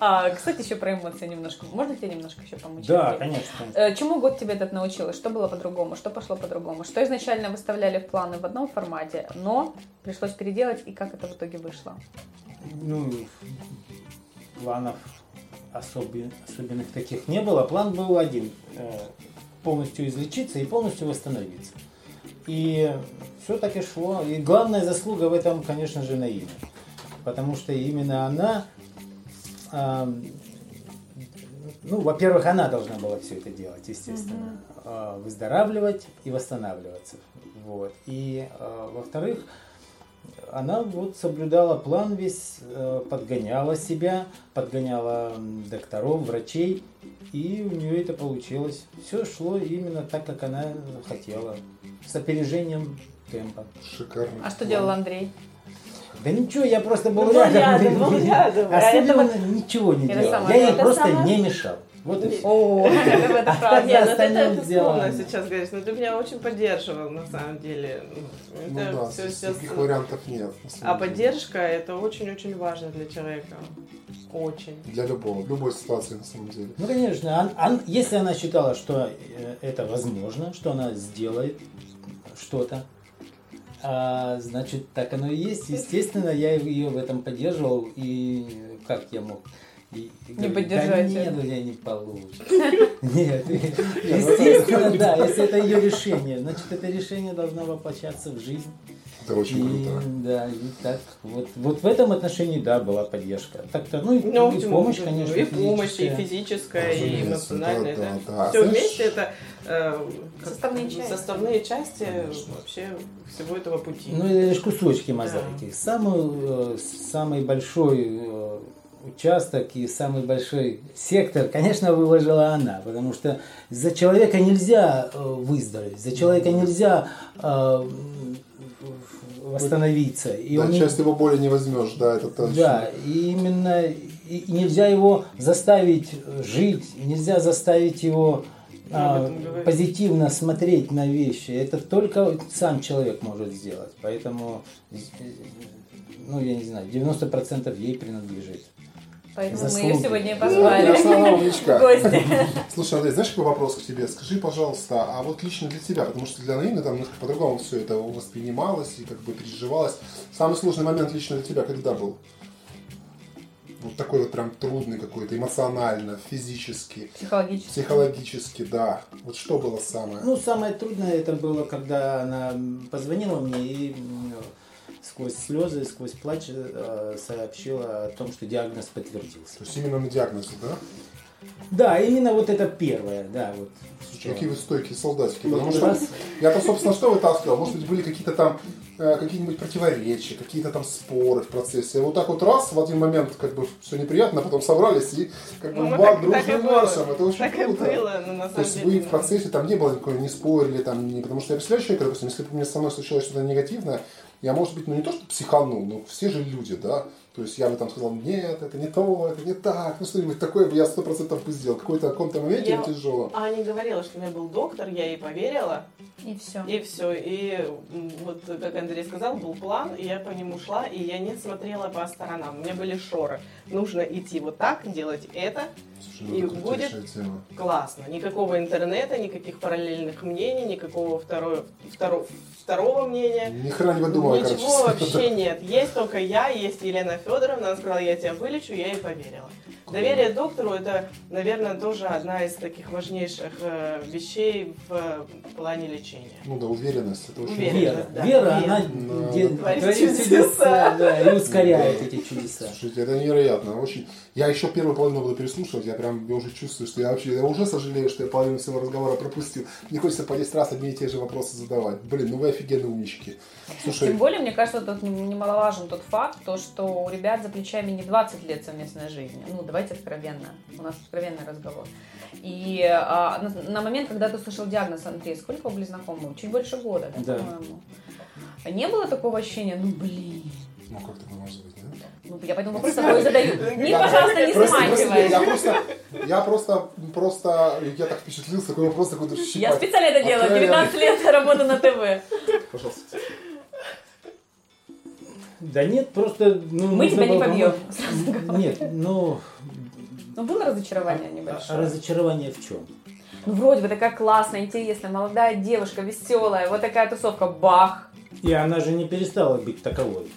А, кстати, еще про эмоции немножко. Можно тебе немножко еще помочь? Да, конечно. Э, Чему год тебе этот научил? Что было по-другому? Что пошло по-другому? Что изначально выставляли в планы в одном формате, но пришлось переделать, и как это в итоге вышло? Ну, планов особи- особенных таких не было. План был один. э, Полностью излечиться и полностью восстановиться. И все так и шло. И главная заслуга в этом, конечно же, Наиме. Потому что именно она, ам, ну, во-первых, она должна была все это делать, естественно. А, Выздоравливать и восстанавливаться. Вот. И, а, во-вторых, она вот соблюдала план весь, э, подгоняла себя, подгоняла докторов, врачей, и у нее это получилось. Все шло именно так, как она хотела, с опережением темпа. Шикарно. А что делал Андрей? Да ничего, я просто был Ну, был рядом. рядом, был рядом. А Особенно это ничего не это делал. самое- Я ей это просто самое- не мешал. Вот и все. О, это [LAUGHS] это правда. [LAUGHS] Нет, ну делом. условно сейчас говоришь, но ты меня очень поддерживал на самом деле. Ну Это да, других вариантов нет. А поддержка это очень-очень важно для человека. Очень. Для любого, любой ситуации, на самом деле. Ну, конечно, ан- ан- если она считала, что э, это возможно, что она сделает что-то, а, значит, так оно и есть. Естественно, я ее в этом поддерживал, и как я мог и- и говорить, поддержать Да нет, это». у тебя не получится. Нет, естественно, да, если это ее решение, значит, это решение должно воплощаться в жизнь. Это очень И, круто. да, и так, вот, вот в этом отношении, да, была поддержка. Так-то, ну, и, Ну, и помощь, конечно, и помощь, и физическая. и эмоциональная. да, да. да, да. Все Знаешь, вместе это э, Составные части. составные части Конечно. вообще всего этого пути. Ну, это лишь кусочки мозаики. Самый, э, самый большой э, участок и самый большой сектор, конечно, выложила она, потому что за человека нельзя выздороветь, за человека нельзя э, восстановиться. И Да, он часть его боли не возьмешь, да, это точно. Да, и именно и нельзя его заставить жить, нельзя заставить его Об а, позитивно смотреть на вещи. Это только сам человек может сделать. Поэтому, э, ну, я не знаю, 90% ей принадлежит. Поэтому Заслуги. мы ее сегодня и Ну, позвали в гости. [LAUGHS] Слушай, Андрей, знаешь, какой вопрос к тебе? Скажи, пожалуйста, а вот лично для тебя, потому что для Наины там немножко по-другому все это воспринималось и как бы переживалось. Самый сложный момент лично для тебя когда был? Вот такой вот прям трудный какой-то, эмоционально, физически, Психологически. психологически, да. Вот что было самое? Ну, самое трудное это было, когда она позвонила мне и сквозь слезы, сквозь плач э, сообщила о том, что диагноз подтвердился. То есть именно на диагнозе, да? Да, именно вот это первое, да, вот. что- Какие вы стойкие солдатики. Ну, Потому что я-то, собственно, что вытаскивал? Может быть, были какие-то там э, какие-нибудь противоречия, какие-то там споры в процессе. Вот так вот раз, в один момент как бы все неприятно, потом собрались и как бы Ну, ба- так- и маршем. Это очень Так и круто. было, но на То самом есть деле... вы в процессе там не было никакой, не спорили, там, не, потому что я представляю человека, допустим, если бы мне со мной случилось что-то негативное, я, может быть, ну не то, что психанул, но все же люди, да, то есть я бы там сказал, нет, это не то, это не так, ну что-нибудь такое бы я сто процентов бы сделал, какой-то в каком-то моменте Я- тяжело. Аня говорила, что у меня был доктор, я ей поверила, И все. и все. И вот, как Андрей сказал, был план, и я по нему шла, и я не смотрела по сторонам. У меня были шоры. Нужно идти вот так, делать это, Слушай, ну И будет- тема. классно. Никакого интернета, никаких параллельных мнений, никакого второго, второго, второго мнения. Ни хрена не выдумывай, Ничего короче. вообще нет. Есть только я, есть Елена Федоровна. Она сказала, я тебя вылечу, я ей поверила. Доверие доктору это, наверное, тоже одна из таких важнейших э, вещей в э, плане лечения. Ну да, уверенность, это очень Уверенность. Вера, да. Вера, Вера. она Да. де- Творит чудеса, да, и ускоряет эти чудеса. Слушайте, это невероятно. Очень. Я еще первую половину буду переслушивать, я прям я уже чувствую, что я вообще я уже сожалею, что я половину всего разговора пропустил. Мне хочется по 10 раз одни и те же вопросы задавать. Блин, ну вы офигенные умнички. Слушай, Тем более, мне кажется, тут нем- немаловажен тот факт, то, что у ребят за плечами не 20 лет совместной жизни. Ну, давайте откровенно. У нас откровенный разговор. И а, на, на момент, когда ты услышал диагноз, Андрей, сколько вы были знакомы? Чуть больше года, да, Да. по-моему? А Не было такого ощущения, ну, блин. ну как такое может быть, да? Ну, я поэтому вопрос такой задаю. Не, пожалуйста, не замахивай. Я просто, я просто, просто, я так впечатлился, такой вопрос такой Я специально это делаю. Откровенно. 19 лет работы на ТВ. Пожалуйста. Да нет, просто... Ну, Мы тебя не побьем. [LAUGHS] Нет, ну, Ну, было разочарование а небольшое. разочарование в чем? Ну, вроде бы такая классная, интересная, молодая девушка, веселая, вот такая тусовка, бах. И она же не перестала быть таковой.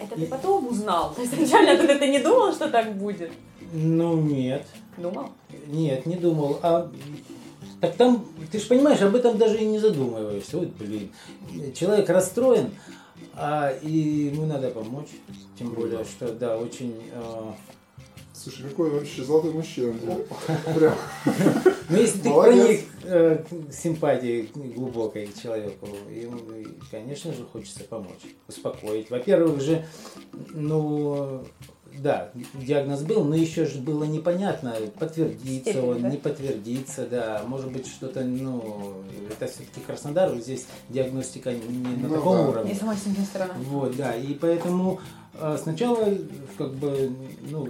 Это ты потом узнал. То [LAUGHS] есть, изначально ты, ты не думал, что так будет? Ну, нет. Думал? Нет, не думал. А так там, ты же понимаешь, об этом даже и не задумываешься. Вот, блин, человек расстроен, а, и ему надо помочь. Тем более, что, да, очень... а, Слушай, какой вообще золотой мужчина. Прям. Ну, если ты Молодец. проник э, к симпатии глубокой к человеку, ему, конечно же, хочется помочь, успокоить. Во-первых же, ну, да, диагноз был, но еще же было непонятно, подтвердится он, да? не подтвердится, да, может быть что-то, ну, это все-таки Краснодар, здесь диагностика не на Ну таком да. уровне. Не самая сильная сторона. Вот, да, и поэтому э, сначала как бы ну,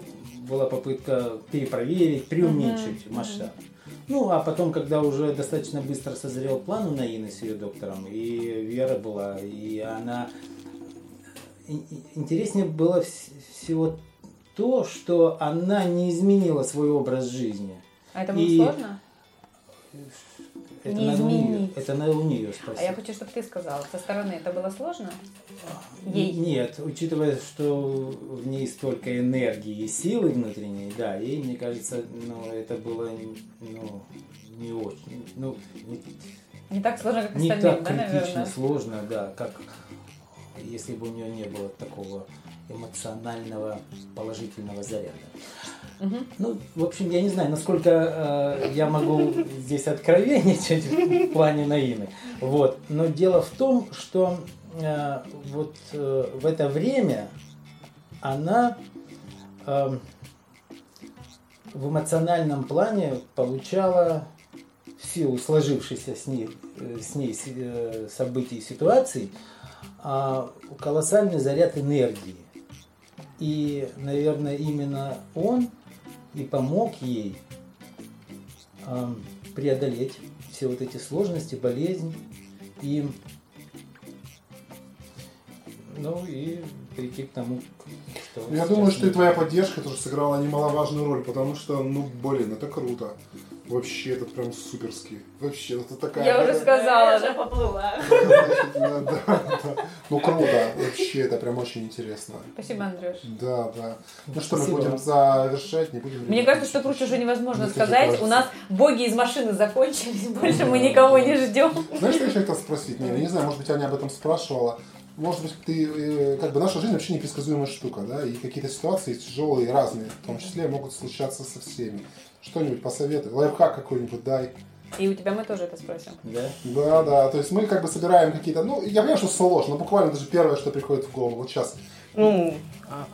была попытка перепроверить, преуменьшить Мгм, масштаб. Ну, а потом, когда уже достаточно быстро созрел план у Наины с ее доктором, и Вера была, и она... и- Интереснее было вс- всего то, что она не изменила свой образ жизни. А это было И- сложно? Это Не надо у нее, изменить. это надо у нее А спросить. я хочу, чтобы ты сказала, со стороны это было сложно? Ей. Нет, учитывая, что в ней столько энергии и силы внутренней, да, ей, мне кажется, ну, это было ну, не очень, ну, не, Не так сложно, как не остальным, так да, критично наверное? сложно, да, как если бы у нее не было такого эмоционального положительного заряда. Мгм. Ну, в общем, я не знаю, насколько э, я могу здесь откровенничать в плане Наины. Вот. Но дело в том, что э, вот э, в это время она э, в эмоциональном плане получала силу сложившейся с ней, э, с ней э, событий и ситуаций а, колоссальный заряд энергии. И, наверное, именно он и помог ей ам, преодолеть все вот эти сложности, болезнь. И ну и прийти к тому, что... Я думаю, что и твоя поддержка тоже сыграла немаловажную роль, потому что, ну, блин, это круто. Вообще, это прям суперский. Вообще, это такая... Я уже сказала, уже поплыла. Ну, круто. Вообще, это прям очень интересно. Спасибо, Андрюш. Да, да. Ну что, мы будем завершать, не будем... Мне кажется, что круче уже невозможно сказать. У нас боги из машины закончились, [LAUGHS] больше мы никого не ждем. Знаешь, что я хотел спросить? Не, не знаю, может быть, Аня об этом спрашивала может быть, ты, э, как бы наша жизнь вообще непредсказуемая штука, да, и какие-то ситуации тяжелые, разные, в том числе могут случаться со всеми. Что-нибудь посоветуй, лайфхак какой-нибудь дай. И у тебя мы тоже это спросим. Да? Да, да. То есть мы как бы собираем какие-то, ну, я понимаю, что сложно, но буквально даже первое, что приходит в голову. Вот сейчас. Ну, а,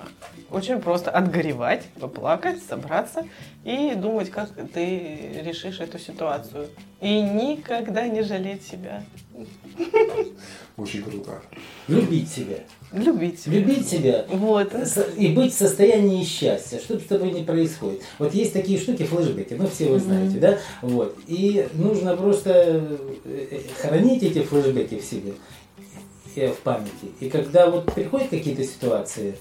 очень просто отгоревать, поплакать, собраться и думать, как ты решишь эту ситуацию. И никогда не жалеть себя. Очень круто. Любить себя. Любить себя. Любить себя. Вот. И быть в состоянии счастья. Что с тобой не происходит. Вот есть такие штуки, флешбеки, ну все вы знаете, mm-hmm. да? Вот. И нужно просто э, э, хранить эти флешбеки в себе, в памяти. И когда вот приходят какие-то ситуации,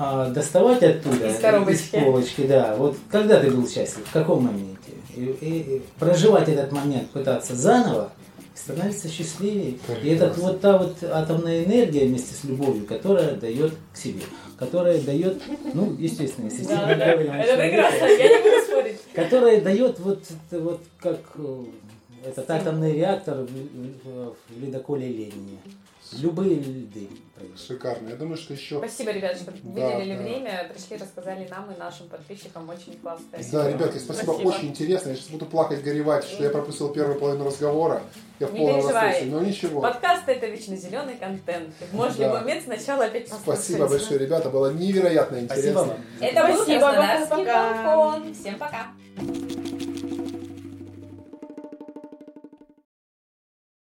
а, доставать оттуда из, коробочки. из полочки, да. Вот когда ты был счастлив, в каком моменте? И, и, и проживать этот момент, пытаться заново, становится счастливее. Прекрасно. И это вот та вот атомная энергия вместе с любовью, которая дает к себе, которая дает, ну, естественно, если да, да, говорим Это прекрасно, [LAUGHS] я не буду спорить. Которая дает вот, вот как э, этот атомный реактор в, в, в ледоколе Ленина. Любые льды. Шикарно. Я думаю, что еще... Спасибо, ребят, что да, выделили да. время, пришли, рассказали нам и нашим подписчикам. Очень классно. Да, ребятки, спасибо. спасибо. Очень интересно. Я сейчас буду плакать, горевать, что я пропустил первую половину разговора. Я в полном восторге, но ничего. Подкаст это вечно зеленый контент. Ты можешь да. в любой момент сначала опять послушать. Спасибо большое, ребята. Было невероятно интересно. Спасибо. Это был Краснодарский балкон. Всем пока.